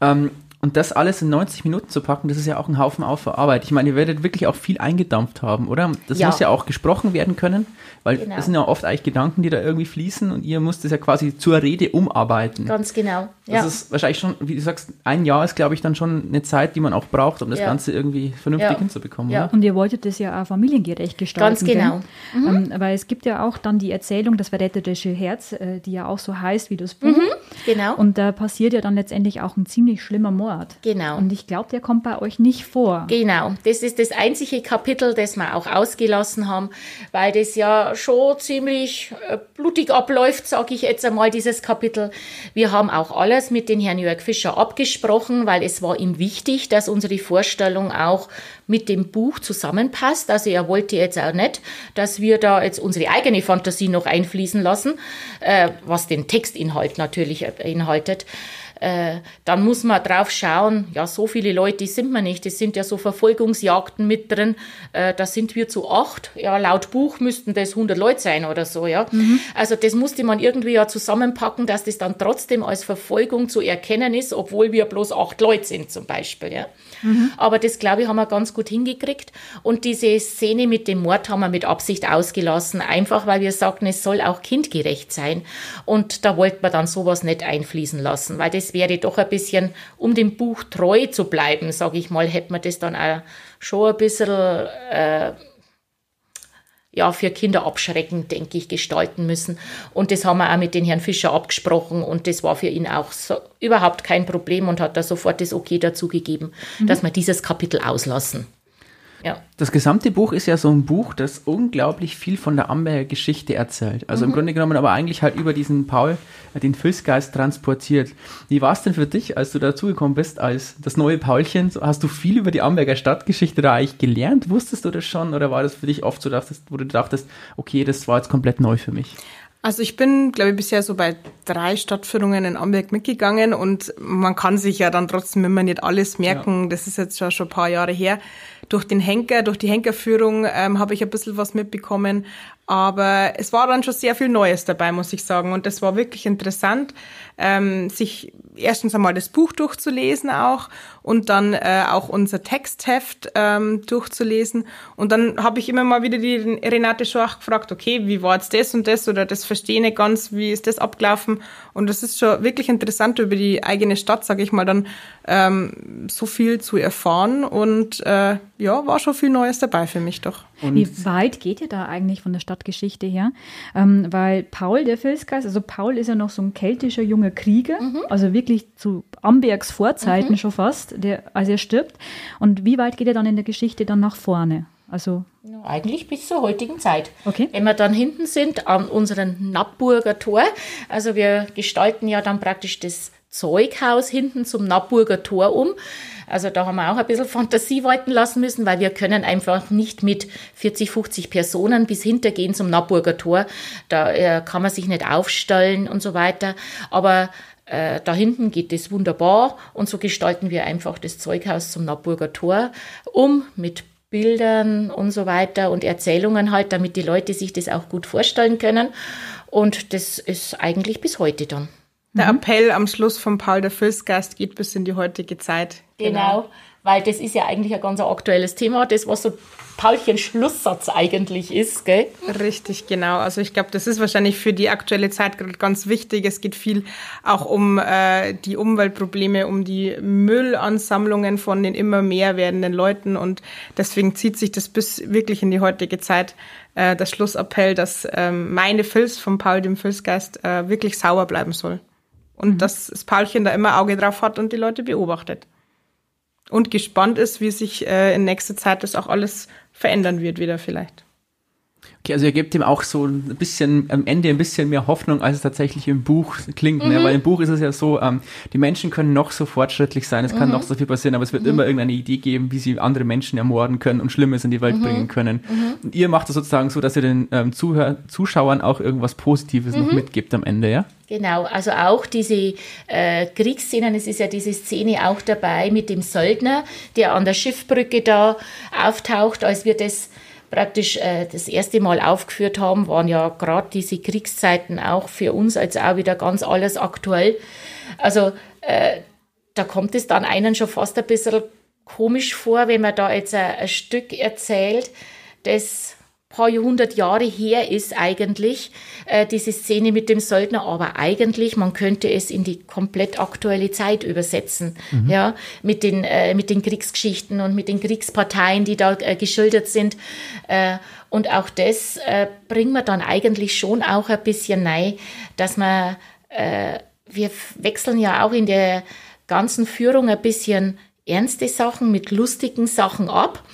Ähm, und das alles in 90 Minuten zu packen, das ist ja auch ein Haufen Arbeit. Ich meine, ihr werdet wirklich auch viel eingedampft haben, oder? Das ja. muss ja auch gesprochen werden können, weil genau. das sind ja oft eigentlich Gedanken, die da irgendwie fließen und ihr müsst es ja quasi zur Rede umarbeiten. Ganz genau. Ja. Das ist wahrscheinlich schon, wie du sagst, ein Jahr ist, glaube ich, dann schon eine Zeit, die man auch braucht, um das ja. Ganze irgendwie vernünftig ja. hinzubekommen. Ja. Und ihr wolltet das ja auch familiengerecht gestalten. Ganz genau. Mhm. Ähm, weil es gibt ja auch dann die Erzählung, das verräterische Herz, äh, die ja auch so heißt wie das Buch. Mhm. Genau. Und da passiert ja dann letztendlich auch ein ziemlich schlimmer Mord. Genau. Und ich glaube, der kommt bei euch nicht vor. Genau. Das ist das einzige Kapitel, das wir auch ausgelassen haben, weil das ja schon ziemlich äh, blutig abläuft, sage ich jetzt einmal, dieses Kapitel. Wir haben auch alles mit den Herrn Jörg Fischer abgesprochen, weil es war ihm wichtig, dass unsere Vorstellung auch mit dem Buch zusammenpasst. Also er wollte jetzt auch nicht, dass wir da jetzt unsere eigene Fantasie noch einfließen lassen, äh, was den Textinhalt natürlich beinhaltet äh, dann muss man drauf schauen, ja, so viele Leute sind wir nicht. Es sind ja so Verfolgungsjagden mit drin. Äh, da sind wir zu acht. Ja, laut Buch müssten das 100 Leute sein oder so, ja. Mhm. Also das musste man irgendwie ja zusammenpacken, dass das dann trotzdem als Verfolgung zu erkennen ist, obwohl wir bloß acht Leute sind zum Beispiel, ja. Mhm. Aber das, glaube ich, haben wir ganz gut hingekriegt. Und diese Szene mit dem Mord haben wir mit Absicht ausgelassen, einfach weil wir sagten, es soll auch kindgerecht sein. Und da wollten wir dann sowas nicht einfließen lassen, weil das wäre doch ein bisschen, um dem Buch treu zu bleiben, sage ich mal, hätte man das dann auch schon ein bisschen äh, ja, für Kinder abschreckend, denke ich, gestalten müssen. Und das haben wir auch mit den Herrn Fischer abgesprochen und das war für ihn auch so, überhaupt kein Problem und hat da sofort das Okay dazu gegeben, mhm. dass wir dieses Kapitel auslassen. Ja. Das gesamte Buch ist ja so ein Buch, das unglaublich viel von der Amberger Geschichte erzählt. Also mhm. im Grunde genommen aber eigentlich halt über diesen Paul, äh, den Fülsgeist transportiert. Wie war es denn für dich, als du dazugekommen bist, als das neue Paulchen? Hast du viel über die Amberger Stadtgeschichte da eigentlich gelernt? Wusstest du das schon oder war das für dich oft so, dachtest, wo du dachtest, okay, das war jetzt komplett neu für mich? Also ich bin, glaube ich, bisher so bei drei Stadtführungen in Amberg mitgegangen und man kann sich ja dann trotzdem immer nicht alles merken. Ja. Das ist jetzt schon, schon ein paar Jahre her. Durch den Henker, durch die Henkerführung ähm, habe ich ein bisschen was mitbekommen. Aber es war dann schon sehr viel Neues dabei, muss ich sagen. Und das war wirklich interessant, ähm, sich erstens einmal das Buch durchzulesen auch und dann äh, auch unser Textheft ähm, durchzulesen. Und dann habe ich immer mal wieder die Renate Schorch gefragt, okay, wie war jetzt das und das oder das verstehe ich nicht ganz, wie ist das abgelaufen? Und das ist schon wirklich interessant, über die eigene Stadt, sage ich mal, dann ähm, so viel zu erfahren. Und äh, ja, war schon viel Neues dabei für mich doch. Und Wie weit geht ihr da eigentlich von der Stadtgeschichte her? Ähm, weil Paul, der Filzgeist, also Paul ist ja noch so ein keltischer junger Krieger, mhm. also wirklich zu Ambergs Vorzeiten mhm. schon fast, der, als er stirbt. Und wie weit geht er dann in der Geschichte dann nach vorne? Also eigentlich bis zur heutigen Zeit. Okay. Wenn wir dann hinten sind an unserem Nappburger Tor, also wir gestalten ja dann praktisch das Zeughaus hinten zum Nappburger Tor um. Also da haben wir auch ein bisschen Fantasie walten lassen müssen, weil wir können einfach nicht mit 40, 50 Personen bis hintergehen zum Nappburger Tor. Da äh, kann man sich nicht aufstellen und so weiter. Aber äh, da hinten geht es wunderbar und so gestalten wir einfach das Zeughaus zum Nappburger Tor um mit Bildern und so weiter und Erzählungen halt, damit die Leute sich das auch gut vorstellen können. Und das ist eigentlich bis heute dann. Der mhm. Appell am Schluss von Paul der Fürstgast geht bis in die heutige Zeit. Genau. genau, weil das ist ja eigentlich ein ganz aktuelles Thema, das was so Paulchen Schlusssatz eigentlich ist, gell? Richtig, genau. Also ich glaube, das ist wahrscheinlich für die aktuelle Zeit ganz wichtig. Es geht viel auch um äh, die Umweltprobleme, um die Müllansammlungen von den immer mehr werdenden Leuten und deswegen zieht sich das bis wirklich in die heutige Zeit äh, der Schlussappell, dass äh, meine Filz von Paul dem Filzgeist äh, wirklich sauber bleiben soll. Und mhm. dass das Paulchen da immer Auge drauf hat und die Leute beobachtet. Und gespannt ist, wie sich äh, in nächster Zeit das auch alles verändern wird wieder vielleicht. Also ihr gebt ihm auch so ein bisschen am Ende ein bisschen mehr Hoffnung, als es tatsächlich im Buch klingt. Ne? Mhm. Ne? Weil im Buch ist es ja so, ähm, die Menschen können noch so fortschrittlich sein, es mhm. kann noch so viel passieren, aber es wird mhm. immer irgendeine Idee geben, wie sie andere Menschen ermorden können und Schlimmes in die Welt mhm. bringen können. Mhm. Und ihr macht es sozusagen so, dass ihr den ähm, Zuhör Zuschauern auch irgendwas Positives noch mhm. mitgibt am Ende, ja? Genau, also auch diese äh, Kriegsszenen, es ist ja diese Szene auch dabei mit dem Söldner, der an der Schiffbrücke da auftaucht, als wir das praktisch äh, das erste Mal aufgeführt haben, waren ja gerade diese Kriegszeiten auch für uns als auch wieder ganz alles aktuell. Also äh, da kommt es dann einen schon fast ein bisschen komisch vor, wenn man da jetzt ein, ein Stück erzählt, das paar Jahrhundert Jahre her ist eigentlich, äh, diese Szene mit dem Söldner, aber eigentlich, man könnte es in die komplett aktuelle Zeit übersetzen, mhm. ja, mit den, äh, mit den Kriegsgeschichten und mit den Kriegsparteien, die da äh, geschildert sind. Äh, und auch das äh, bringen wir dann eigentlich schon auch ein bisschen nein, dass man, äh, wir wechseln ja auch in der ganzen Führung ein bisschen ernste Sachen mit lustigen Sachen ab.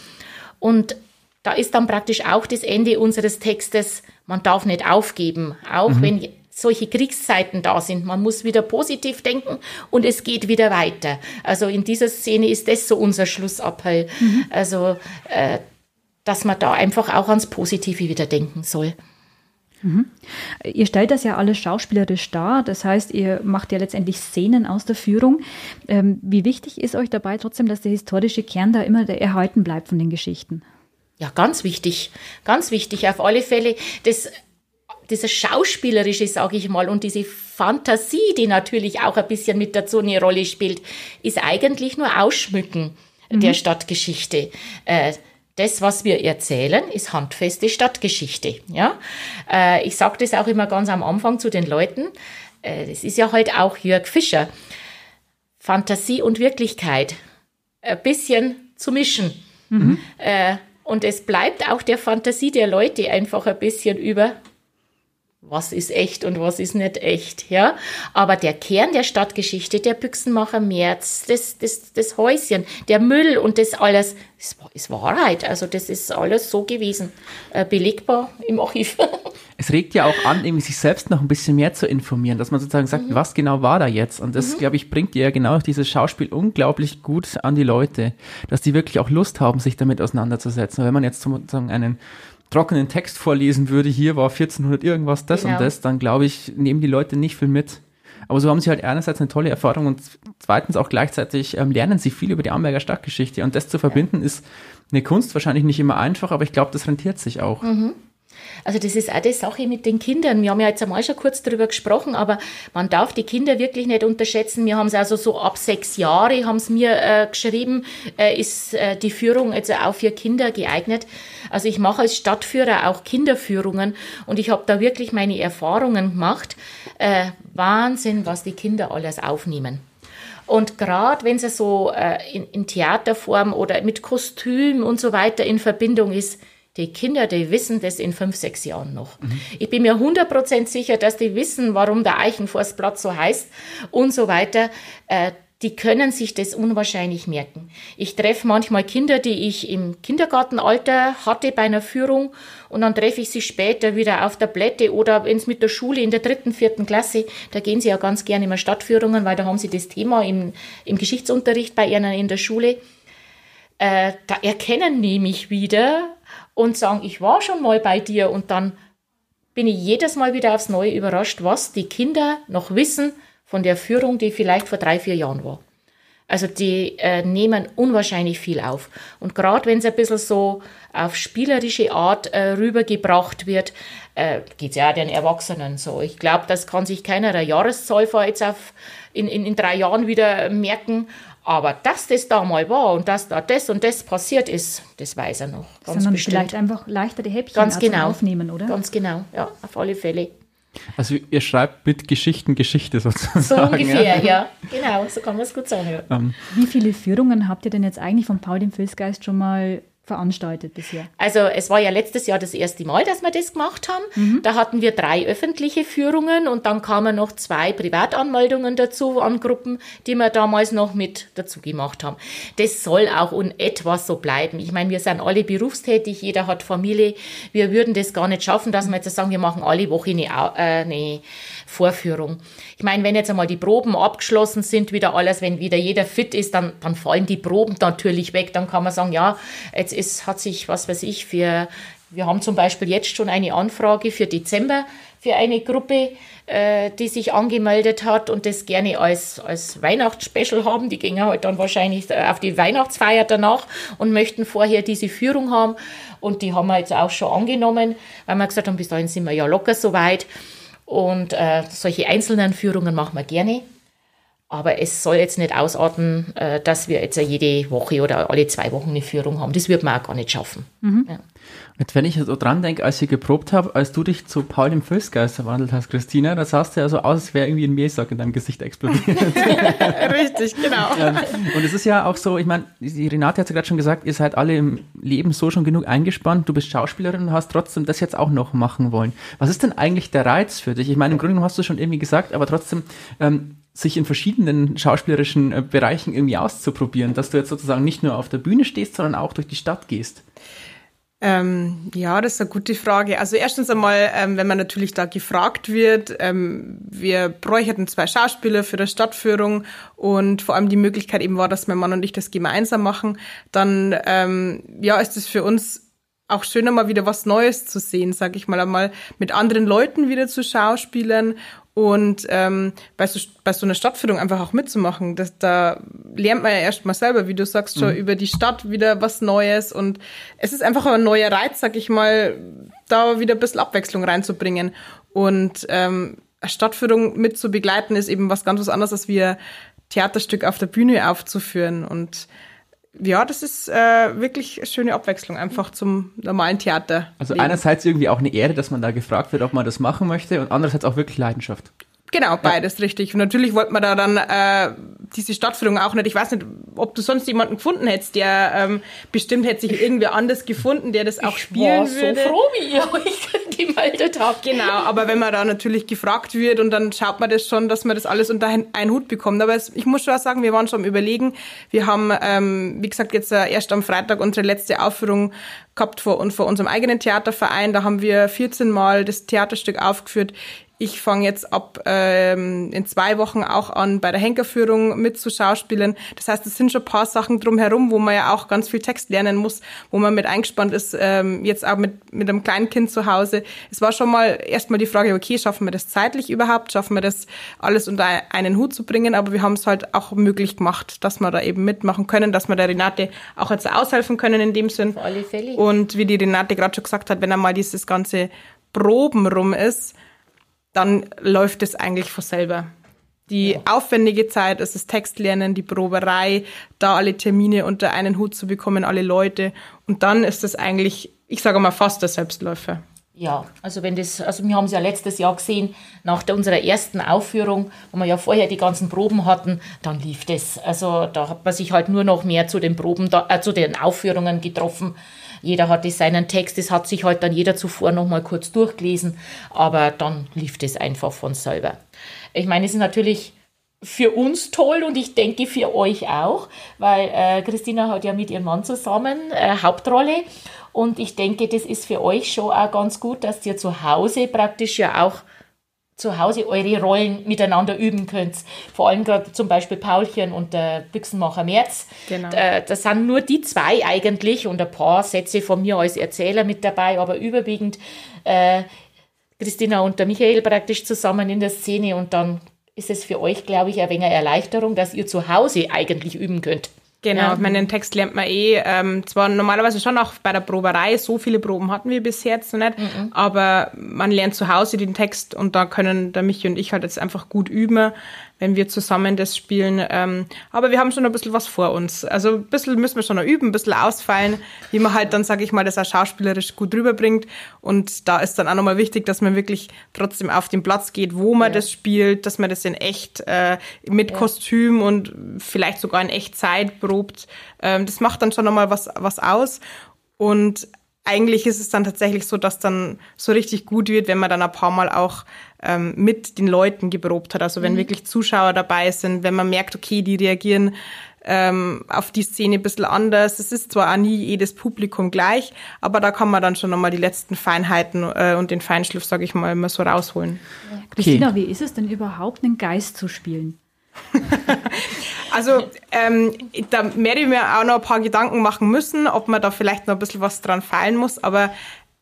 Und da ist dann praktisch auch das Ende unseres Textes, man darf nicht aufgeben, auch mhm. wenn solche Kriegszeiten da sind. Man muss wieder positiv denken und es geht wieder weiter. Also in dieser Szene ist das so unser Schlussappell. Mhm. Also, äh, dass man da einfach auch ans Positive wieder denken soll. Mhm. Ihr stellt das ja alles schauspielerisch dar, das heißt, ihr macht ja letztendlich Szenen aus der Führung. Ähm, wie wichtig ist euch dabei trotzdem, dass der historische Kern da immer erhalten bleibt von den Geschichten? Ja, ganz wichtig, ganz wichtig. Auf alle Fälle, das, dieses Schauspielerische, sage ich mal, und diese Fantasie, die natürlich auch ein bisschen mit dazu eine Rolle spielt, ist eigentlich nur Ausschmücken mhm. der Stadtgeschichte. Äh, das, was wir erzählen, ist handfeste Stadtgeschichte. Ja? Äh, ich sage das auch immer ganz am Anfang zu den Leuten. Äh, das ist ja heute halt auch Jörg Fischer. Fantasie und Wirklichkeit ein bisschen zu mischen. Mhm. Äh, und es bleibt auch der Fantasie der Leute einfach ein bisschen über, was ist echt und was ist nicht echt, ja. Aber der Kern der Stadtgeschichte, der Büchsenmacher März, das, das, das Häuschen, der Müll und das alles, das ist Wahrheit. Also das ist alles so gewesen, äh, belegbar im Archiv. Es regt ja auch an, irgendwie sich selbst noch ein bisschen mehr zu informieren, dass man sozusagen sagt, mhm. was genau war da jetzt? Und das, mhm. glaube ich, bringt ja genau dieses Schauspiel unglaublich gut an die Leute, dass die wirklich auch Lust haben, sich damit auseinanderzusetzen. wenn man jetzt sozusagen einen trockenen Text vorlesen würde, hier war 1400 irgendwas, das genau. und das, dann glaube ich, nehmen die Leute nicht viel mit. Aber so haben sie halt einerseits eine tolle Erfahrung und zweitens auch gleichzeitig ähm, lernen sie viel über die Amberger Stadtgeschichte. Und das zu verbinden ja. ist eine Kunst, wahrscheinlich nicht immer einfach, aber ich glaube, das rentiert sich auch. Mhm. Also das ist auch die Sache mit den Kindern. Wir haben ja jetzt einmal schon kurz darüber gesprochen, aber man darf die Kinder wirklich nicht unterschätzen. Wir haben es also so ab sechs Jahre, haben es mir äh, geschrieben, äh, ist äh, die Führung also auch für Kinder geeignet. Also ich mache als Stadtführer auch Kinderführungen und ich habe da wirklich meine Erfahrungen gemacht. Äh, Wahnsinn, was die Kinder alles aufnehmen. Und gerade wenn es so äh, in, in Theaterform oder mit Kostüm und so weiter in Verbindung ist, die Kinder, die wissen das in fünf, sechs Jahren noch. Mhm. Ich bin mir 100% sicher, dass die wissen, warum der Eichenforstplatz so heißt und so weiter. Äh, die können sich das unwahrscheinlich merken. Ich treffe manchmal Kinder, die ich im Kindergartenalter hatte bei einer Führung und dann treffe ich sie später wieder auf der Blätte oder wenn es mit der Schule in der dritten, vierten Klasse, da gehen sie ja ganz gerne immer Stadtführungen, weil da haben sie das Thema im, im Geschichtsunterricht bei ihnen in der Schule. Äh, da erkennen mich wieder und sagen, ich war schon mal bei dir und dann bin ich jedes Mal wieder aufs Neue überrascht, was die Kinder noch wissen von der Führung, die vielleicht vor drei, vier Jahren war. Also die äh, nehmen unwahrscheinlich viel auf. Und gerade wenn es ein bisschen so auf spielerische Art äh, rübergebracht wird, äh, geht ja auch den Erwachsenen so. Ich glaube, das kann sich keiner der Jahreszahl vor jetzt auf in, in, in drei Jahren wieder merken. Aber dass das da mal war und dass da das und das passiert ist, das weiß er noch. Ganz Sondern bestimmt. vielleicht einfach leichter die Häppchen ganz genau. aufnehmen, oder? Ganz genau, ja, auf alle Fälle. Also ihr schreibt mit Geschichten Geschichte sozusagen. So ungefähr, ja. ja. Genau, so kann man es gut sagen. Ja. Um. Ähm. Wie viele Führungen habt ihr denn jetzt eigentlich von Paul dem Filzgeist schon mal veranstaltet bisher? Also es war ja letztes Jahr das erste Mal, dass wir das gemacht haben. Mhm. Da hatten wir drei öffentliche Führungen und dann kamen noch zwei Privatanmeldungen dazu an Gruppen, die wir damals noch mit dazu gemacht haben. Das soll auch in etwa so bleiben. Ich meine, wir sind alle berufstätig, jeder hat Familie. Wir würden das gar nicht schaffen, dass wir jetzt sagen, wir machen alle Woche eine, äh, eine Vorführung. Ich meine, wenn jetzt einmal die Proben abgeschlossen sind, wieder alles, wenn wieder jeder fit ist, dann, dann fallen die Proben natürlich weg. Dann kann man sagen, ja, jetzt ist, hat sich, was weiß ich, für, wir haben zum Beispiel jetzt schon eine Anfrage für Dezember für eine Gruppe, äh, die sich angemeldet hat und das gerne als, als Weihnachtsspecial haben. Die gehen halt dann wahrscheinlich äh, auf die Weihnachtsfeier danach und möchten vorher diese Führung haben. Und die haben wir jetzt auch schon angenommen, weil wir gesagt haben, bis dahin sind wir ja locker so weit. Und äh, solche einzelnen Führungen machen wir gerne. Aber es soll jetzt nicht ausarten, äh, dass wir jetzt jede Woche oder alle zwei Wochen eine Führung haben. Das wird man auch gar nicht schaffen. Mhm. Ja. Jetzt, wenn ich so dran denke, als ich geprobt habe, als du dich zu Paul dem Felsgeist verwandelt hast, Christina, da sahst du ja so aus, als wäre irgendwie ein Mähsack in deinem Gesicht explodiert. Richtig, genau. Ja. Und es ist ja auch so, ich meine, die Renate hat ja gerade schon gesagt, ihr seid alle im Leben so schon genug eingespannt. Du bist Schauspielerin und hast trotzdem das jetzt auch noch machen wollen. Was ist denn eigentlich der Reiz für dich? Ich meine, im Grunde hast du schon irgendwie gesagt, aber trotzdem, ähm, sich in verschiedenen schauspielerischen äh, Bereichen irgendwie auszuprobieren, dass du jetzt sozusagen nicht nur auf der Bühne stehst, sondern auch durch die Stadt gehst? Ähm, ja, das ist eine gute Frage. Also erstens einmal, ähm, wenn man natürlich da gefragt wird, ähm, wir bräuchten zwei Schauspieler für die Stadtführung und vor allem die Möglichkeit eben war, dass mein Mann und ich das gemeinsam machen, dann ähm, ja, ist es für uns auch schöner mal wieder was Neues zu sehen, sag ich mal einmal mit anderen Leuten wieder zu schauspielen und ähm, bei, so, bei so einer Stadtführung einfach auch mitzumachen, das, da lernt man ja erstmal selber, wie du sagst, schon mhm. über die Stadt wieder was Neues. Und es ist einfach ein neuer Reiz, sag ich mal, da wieder ein bisschen Abwechslung reinzubringen. Und ähm, eine Stadtführung mit zu begleiten, ist eben was ganz was anderes, als wir Theaterstück auf der Bühne aufzuführen. Und ja, das ist äh, wirklich eine schöne Abwechslung einfach zum normalen Theater. Also einerseits irgendwie auch eine Ehre, dass man da gefragt wird, ob man das machen möchte und andererseits auch wirklich Leidenschaft. Genau, beides ja. richtig. Und natürlich wollte man da dann äh, diese Stadtführung auch nicht. Ich weiß nicht, ob du sonst jemanden gefunden hättest, der ähm, bestimmt hätte sich irgendwer anders gefunden, der das auch ich spielen war würde. so froh, wie ihr euch gemeldet habt. Genau, aber wenn man da natürlich gefragt wird und dann schaut man das schon, dass man das alles unter einen Hut bekommt. Aber es, ich muss schon sagen, wir waren schon am Überlegen. Wir haben, ähm, wie gesagt, jetzt äh, erst am Freitag unsere letzte Aufführung gehabt vor, und vor unserem eigenen Theaterverein. Da haben wir 14 Mal das Theaterstück aufgeführt Ich fange jetzt ab ähm, in zwei Wochen auch an, bei der Henkerführung mitzuschauspielen. Das heißt, es sind schon ein paar Sachen drumherum, wo man ja auch ganz viel Text lernen muss, wo man mit eingespannt ist, ähm, jetzt auch mit, mit einem kleinen Kind zu Hause. Es war schon mal erstmal die Frage, okay, schaffen wir das zeitlich überhaupt? Schaffen wir das alles unter einen Hut zu bringen? Aber wir haben es halt auch möglich gemacht, dass wir da eben mitmachen können, dass wir der Renate auch jetzt aushelfen können in dem Sinn. Auf alle Fälle. Und wie die Renate gerade schon gesagt hat, wenn einmal dieses ganze Proben rum ist, dann läuft es eigentlich von selber. Die ja. aufwendige Zeit ist das Textlernen, die Proberei, da alle Termine unter einen Hut zu bekommen, alle Leute. Und dann ist es eigentlich, ich sage mal, fast der Selbstläufer. Ja, also wenn das, also wir haben es ja letztes Jahr gesehen, nach der, unserer ersten Aufführung, wo wir ja vorher die ganzen Proben hatten, dann lief das. Also da hat man sich halt nur noch mehr zu den Proben, da, äh, zu den Aufführungen getroffen. Jeder hatte seinen Text, das hat sich halt dann jeder zuvor noch mal kurz durchgelesen, aber dann lief das einfach von selber. Ich meine, es ist natürlich für uns toll und ich denke für euch auch, weil äh, Christina hat ja mit ihrem Mann zusammen äh, Hauptrolle und ich denke, das ist für euch schon auch ganz gut, dass ihr zu Hause praktisch ja auch zu Hause eure Rollen miteinander üben könnt. Vor allem gerade zum Beispiel Paulchen und der Büchsenmacher Merz. Genau. Da, das sind nur die zwei eigentlich und ein paar Sätze von mir als Erzähler mit dabei, aber überwiegend äh, Christina und der Michael praktisch zusammen in der Szene und dann ist es für euch, glaube ich, ein wenig eine Erleichterung, dass ihr zu Hause eigentlich üben könnt. Genau, ja. ich meine, den Text lernt man eh, ähm, zwar normalerweise schon auch bei der Proberei, so viele Proben hatten wir bis jetzt noch nicht, mhm. aber man lernt zu Hause den Text und da können der Michi und ich halt jetzt einfach gut üben wenn wir zusammen das spielen. Ähm, aber wir haben schon ein bisschen was vor uns. Also ein bisschen müssen wir schon noch üben, ein bisschen ausfallen, wie man halt dann, sage ich mal, das auch schauspielerisch gut rüberbringt. Und da ist dann auch nochmal wichtig, dass man wirklich trotzdem auf den Platz geht, wo man ja. das spielt, dass man das in echt äh, mit ja. Kostüm und vielleicht sogar in Echtzeit probt. Ähm, das macht dann schon nochmal was, was aus. Und eigentlich ist es dann tatsächlich so, dass dann so richtig gut wird, wenn man dann ein paar Mal auch ähm, mit den Leuten geprobt hat. Also wenn mhm. wirklich Zuschauer dabei sind, wenn man merkt, okay, die reagieren ähm, auf die Szene ein bisschen anders. Es ist zwar auch nie jedes Publikum gleich, aber da kann man dann schon nochmal die letzten Feinheiten äh, und den Feinschliff, sage ich mal, immer so rausholen. Okay. Christina, wie ist es denn überhaupt, einen Geist zu spielen? Also ähm, da werde ich mir auch noch ein paar Gedanken machen müssen, ob man da vielleicht noch ein bisschen was dran feilen muss. Aber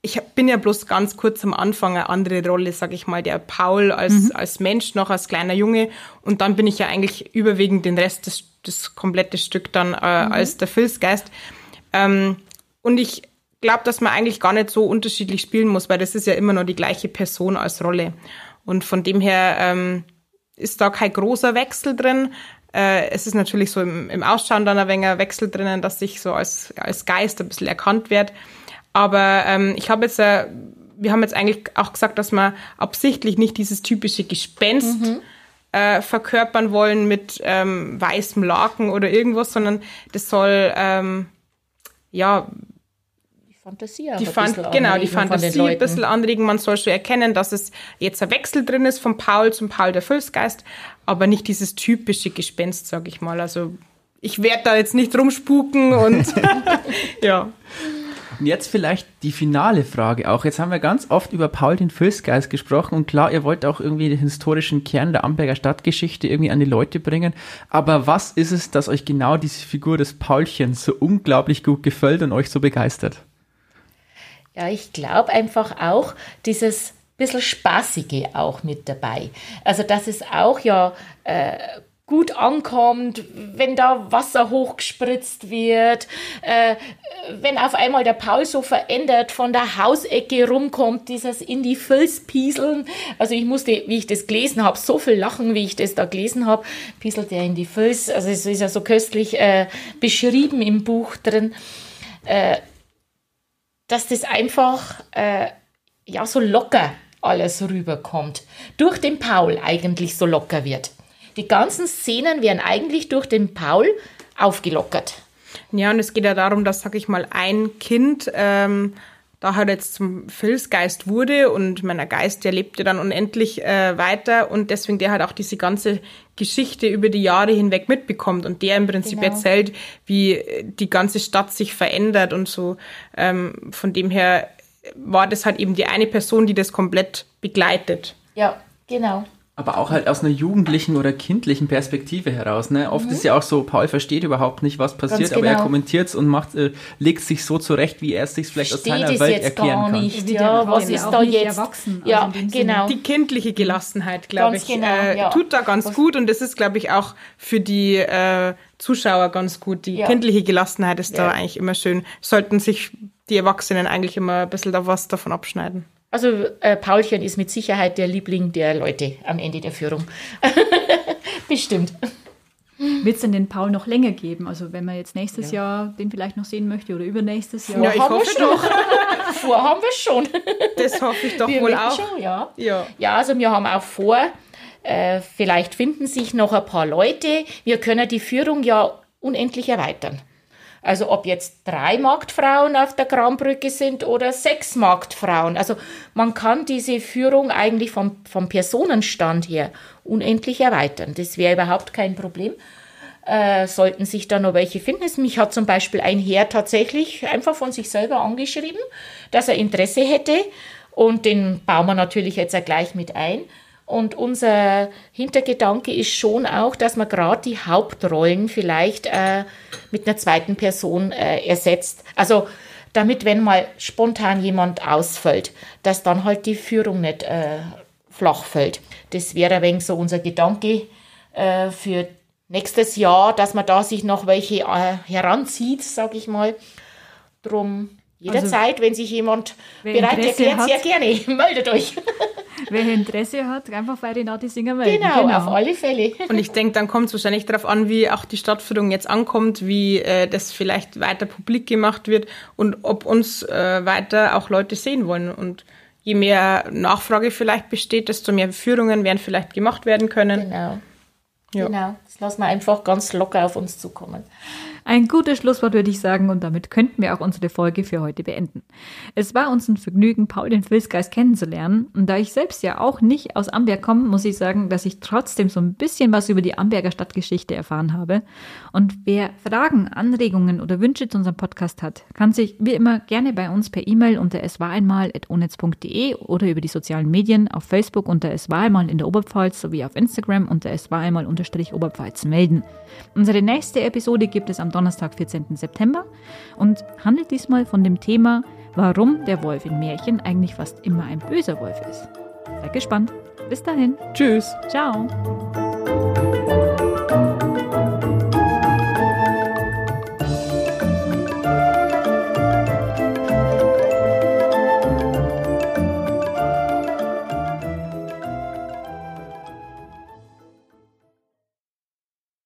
ich bin ja bloß ganz kurz am Anfang eine andere Rolle, sag ich mal, der Paul als, mhm. als Mensch noch, als kleiner Junge. Und dann bin ich ja eigentlich überwiegend den Rest des, das komplette Stück dann äh, mhm. als der Filzgeist. Ähm, und ich glaube, dass man eigentlich gar nicht so unterschiedlich spielen muss, weil das ist ja immer noch die gleiche Person als Rolle. Und von dem her ähm, ist da kein großer Wechsel drin. Äh, es ist natürlich so im, im Ausschauen dann ein wenig Wechsel drinnen, dass ich so als, als Geist ein bisschen erkannt werde. Aber ähm, ich habe jetzt, äh, wir haben jetzt eigentlich auch gesagt, dass wir absichtlich nicht dieses typische Gespenst mhm. äh, verkörpern wollen mit ähm, weißem Laken oder irgendwas, sondern das soll ähm, ja Fantasie die Fan genau, die Fantasie ein bisschen anregen. Man soll schon erkennen, dass es jetzt ein Wechsel drin ist von Paul zum Paul der Fülsgeist, aber nicht dieses typische Gespenst, sag ich mal. Also ich werde da jetzt nicht rumspuken und ja. Und jetzt vielleicht die finale Frage auch. Jetzt haben wir ganz oft über Paul den Fülsgeist gesprochen und klar, ihr wollt auch irgendwie den historischen Kern der Amberger Stadtgeschichte irgendwie an die Leute bringen. Aber was ist es, dass euch genau diese Figur des Paulchens so unglaublich gut gefällt und euch so begeistert? Ja, ich glaube einfach auch dieses bisschen Spaßige auch mit dabei. Also, dass es auch ja äh, gut ankommt, wenn da Wasser hochgespritzt wird, äh, wenn auf einmal der Paul so verändert von der Hausecke rumkommt, dieses in die Fels pieseln. Also ich musste, wie ich das gelesen habe, so viel lachen, wie ich das da gelesen habe, pieselt er in die Fels. Also es ist ja so köstlich äh, beschrieben im Buch drin. Äh, dass das einfach äh, ja so locker alles rüberkommt. Durch den Paul eigentlich so locker wird. Die ganzen Szenen werden eigentlich durch den Paul aufgelockert. Ja, und es geht ja darum, dass, sag ich mal, ein Kind ähm, da halt jetzt zum Filzgeist wurde und meiner Geist, der lebte dann unendlich äh, weiter und deswegen der halt auch diese ganze Geschichte über die Jahre hinweg mitbekommt und der im Prinzip genau. erzählt, wie die ganze Stadt sich verändert und so. Ähm, von dem her war das halt eben die eine Person, die das komplett begleitet. Ja, Genau. Aber auch halt aus einer jugendlichen oder kindlichen Perspektive heraus. Ne? Oft mhm. ist ja auch so, Paul versteht überhaupt nicht, was passiert, genau. aber er genau. kommentiert es und macht, äh, legt sich so zurecht, wie er es sich vielleicht Versteht aus seiner Welt erklären gar nicht. Ja, was ist da jetzt? Erwachsen, ja, also genau. Die kindliche Gelassenheit, glaube ich, genau, äh, ja. tut da ganz was gut und das ist, glaube ich, auch für die äh, Zuschauer ganz gut. Die ja. kindliche Gelassenheit ist da eigentlich immer schön. Sollten sich die Erwachsenen eigentlich immer ein bisschen da was davon abschneiden. Also äh, Paulchen ist mit Sicherheit der Liebling der Leute am Ende der Führung. Bestimmt. Wird es denn den Paul noch länger geben? Also wenn man jetzt nächstes ja. Jahr den vielleicht noch sehen möchte oder übernächstes Jahr? Ja, ich hoffe wir doch. vor haben wir schon. Das hoffe ich doch wir wohl auch. Schon, ja. ja. ja, also wir haben auch vor, äh, vielleicht finden sich noch ein paar Leute. Wir können die Führung ja unendlich erweitern. Also ob jetzt drei Marktfrauen auf der Krambrücke sind oder sechs Marktfrauen. Also man kann diese Führung eigentlich vom, vom Personenstand her unendlich erweitern. Das wäre überhaupt kein Problem. Äh, sollten sich da noch welche finden. Mich hat zum Beispiel ein Herr tatsächlich einfach von sich selber angeschrieben, dass er Interesse hätte. Und den bauen wir natürlich jetzt auch gleich mit ein. Und unser Hintergedanke ist schon auch, dass man gerade die Hauptrollen vielleicht äh, mit einer zweiten Person äh, ersetzt. Also damit, wenn mal spontan jemand ausfällt, dass dann halt die Führung nicht äh, flach fällt. Das wäre ein wenig so unser Gedanke äh, für nächstes Jahr, dass man da sich noch welche äh, heranzieht, sage ich mal. Drum jederzeit, also, wenn sich jemand bereit erklärt, sehr gerne, meldet euch. Wer Interesse hat, einfach bei Renate Singer melden. Genau, genau. auf alle Fälle. Und ich denke, dann kommt es wahrscheinlich darauf an, wie auch die Stadtführung jetzt ankommt, wie äh, das vielleicht weiter publik gemacht wird und ob uns äh, weiter auch Leute sehen wollen. Und je mehr Nachfrage vielleicht besteht, desto mehr Führungen werden vielleicht gemacht werden können. Genau. Ja. Genau, das lassen wir einfach ganz locker auf uns zukommen. Ein gutes Schlusswort würde ich sagen und damit könnten wir auch unsere Folge für heute beenden. Es war uns ein Vergnügen, Paul den Filzgeist kennenzulernen und da ich selbst ja auch nicht aus Amberg komme, muss ich sagen, dass ich trotzdem so ein bisschen was über die Amberger Stadtgeschichte erfahren habe. Und wer Fragen, Anregungen oder Wünsche zu unserem Podcast hat, kann sich wie immer gerne bei uns per E-Mail unter eswareinmal.onetz.de oder über die sozialen Medien auf Facebook unter es war einmal in der Oberpfalz sowie auf Instagram unter es war einmal unterstrich Oberpfalz melden. Unsere nächste Episode gibt es am Donnerstag, 14. September und handelt diesmal von dem Thema, warum der Wolf in Märchen eigentlich fast immer ein böser Wolf ist. Seid gespannt. Bis dahin. Tschüss. Ciao.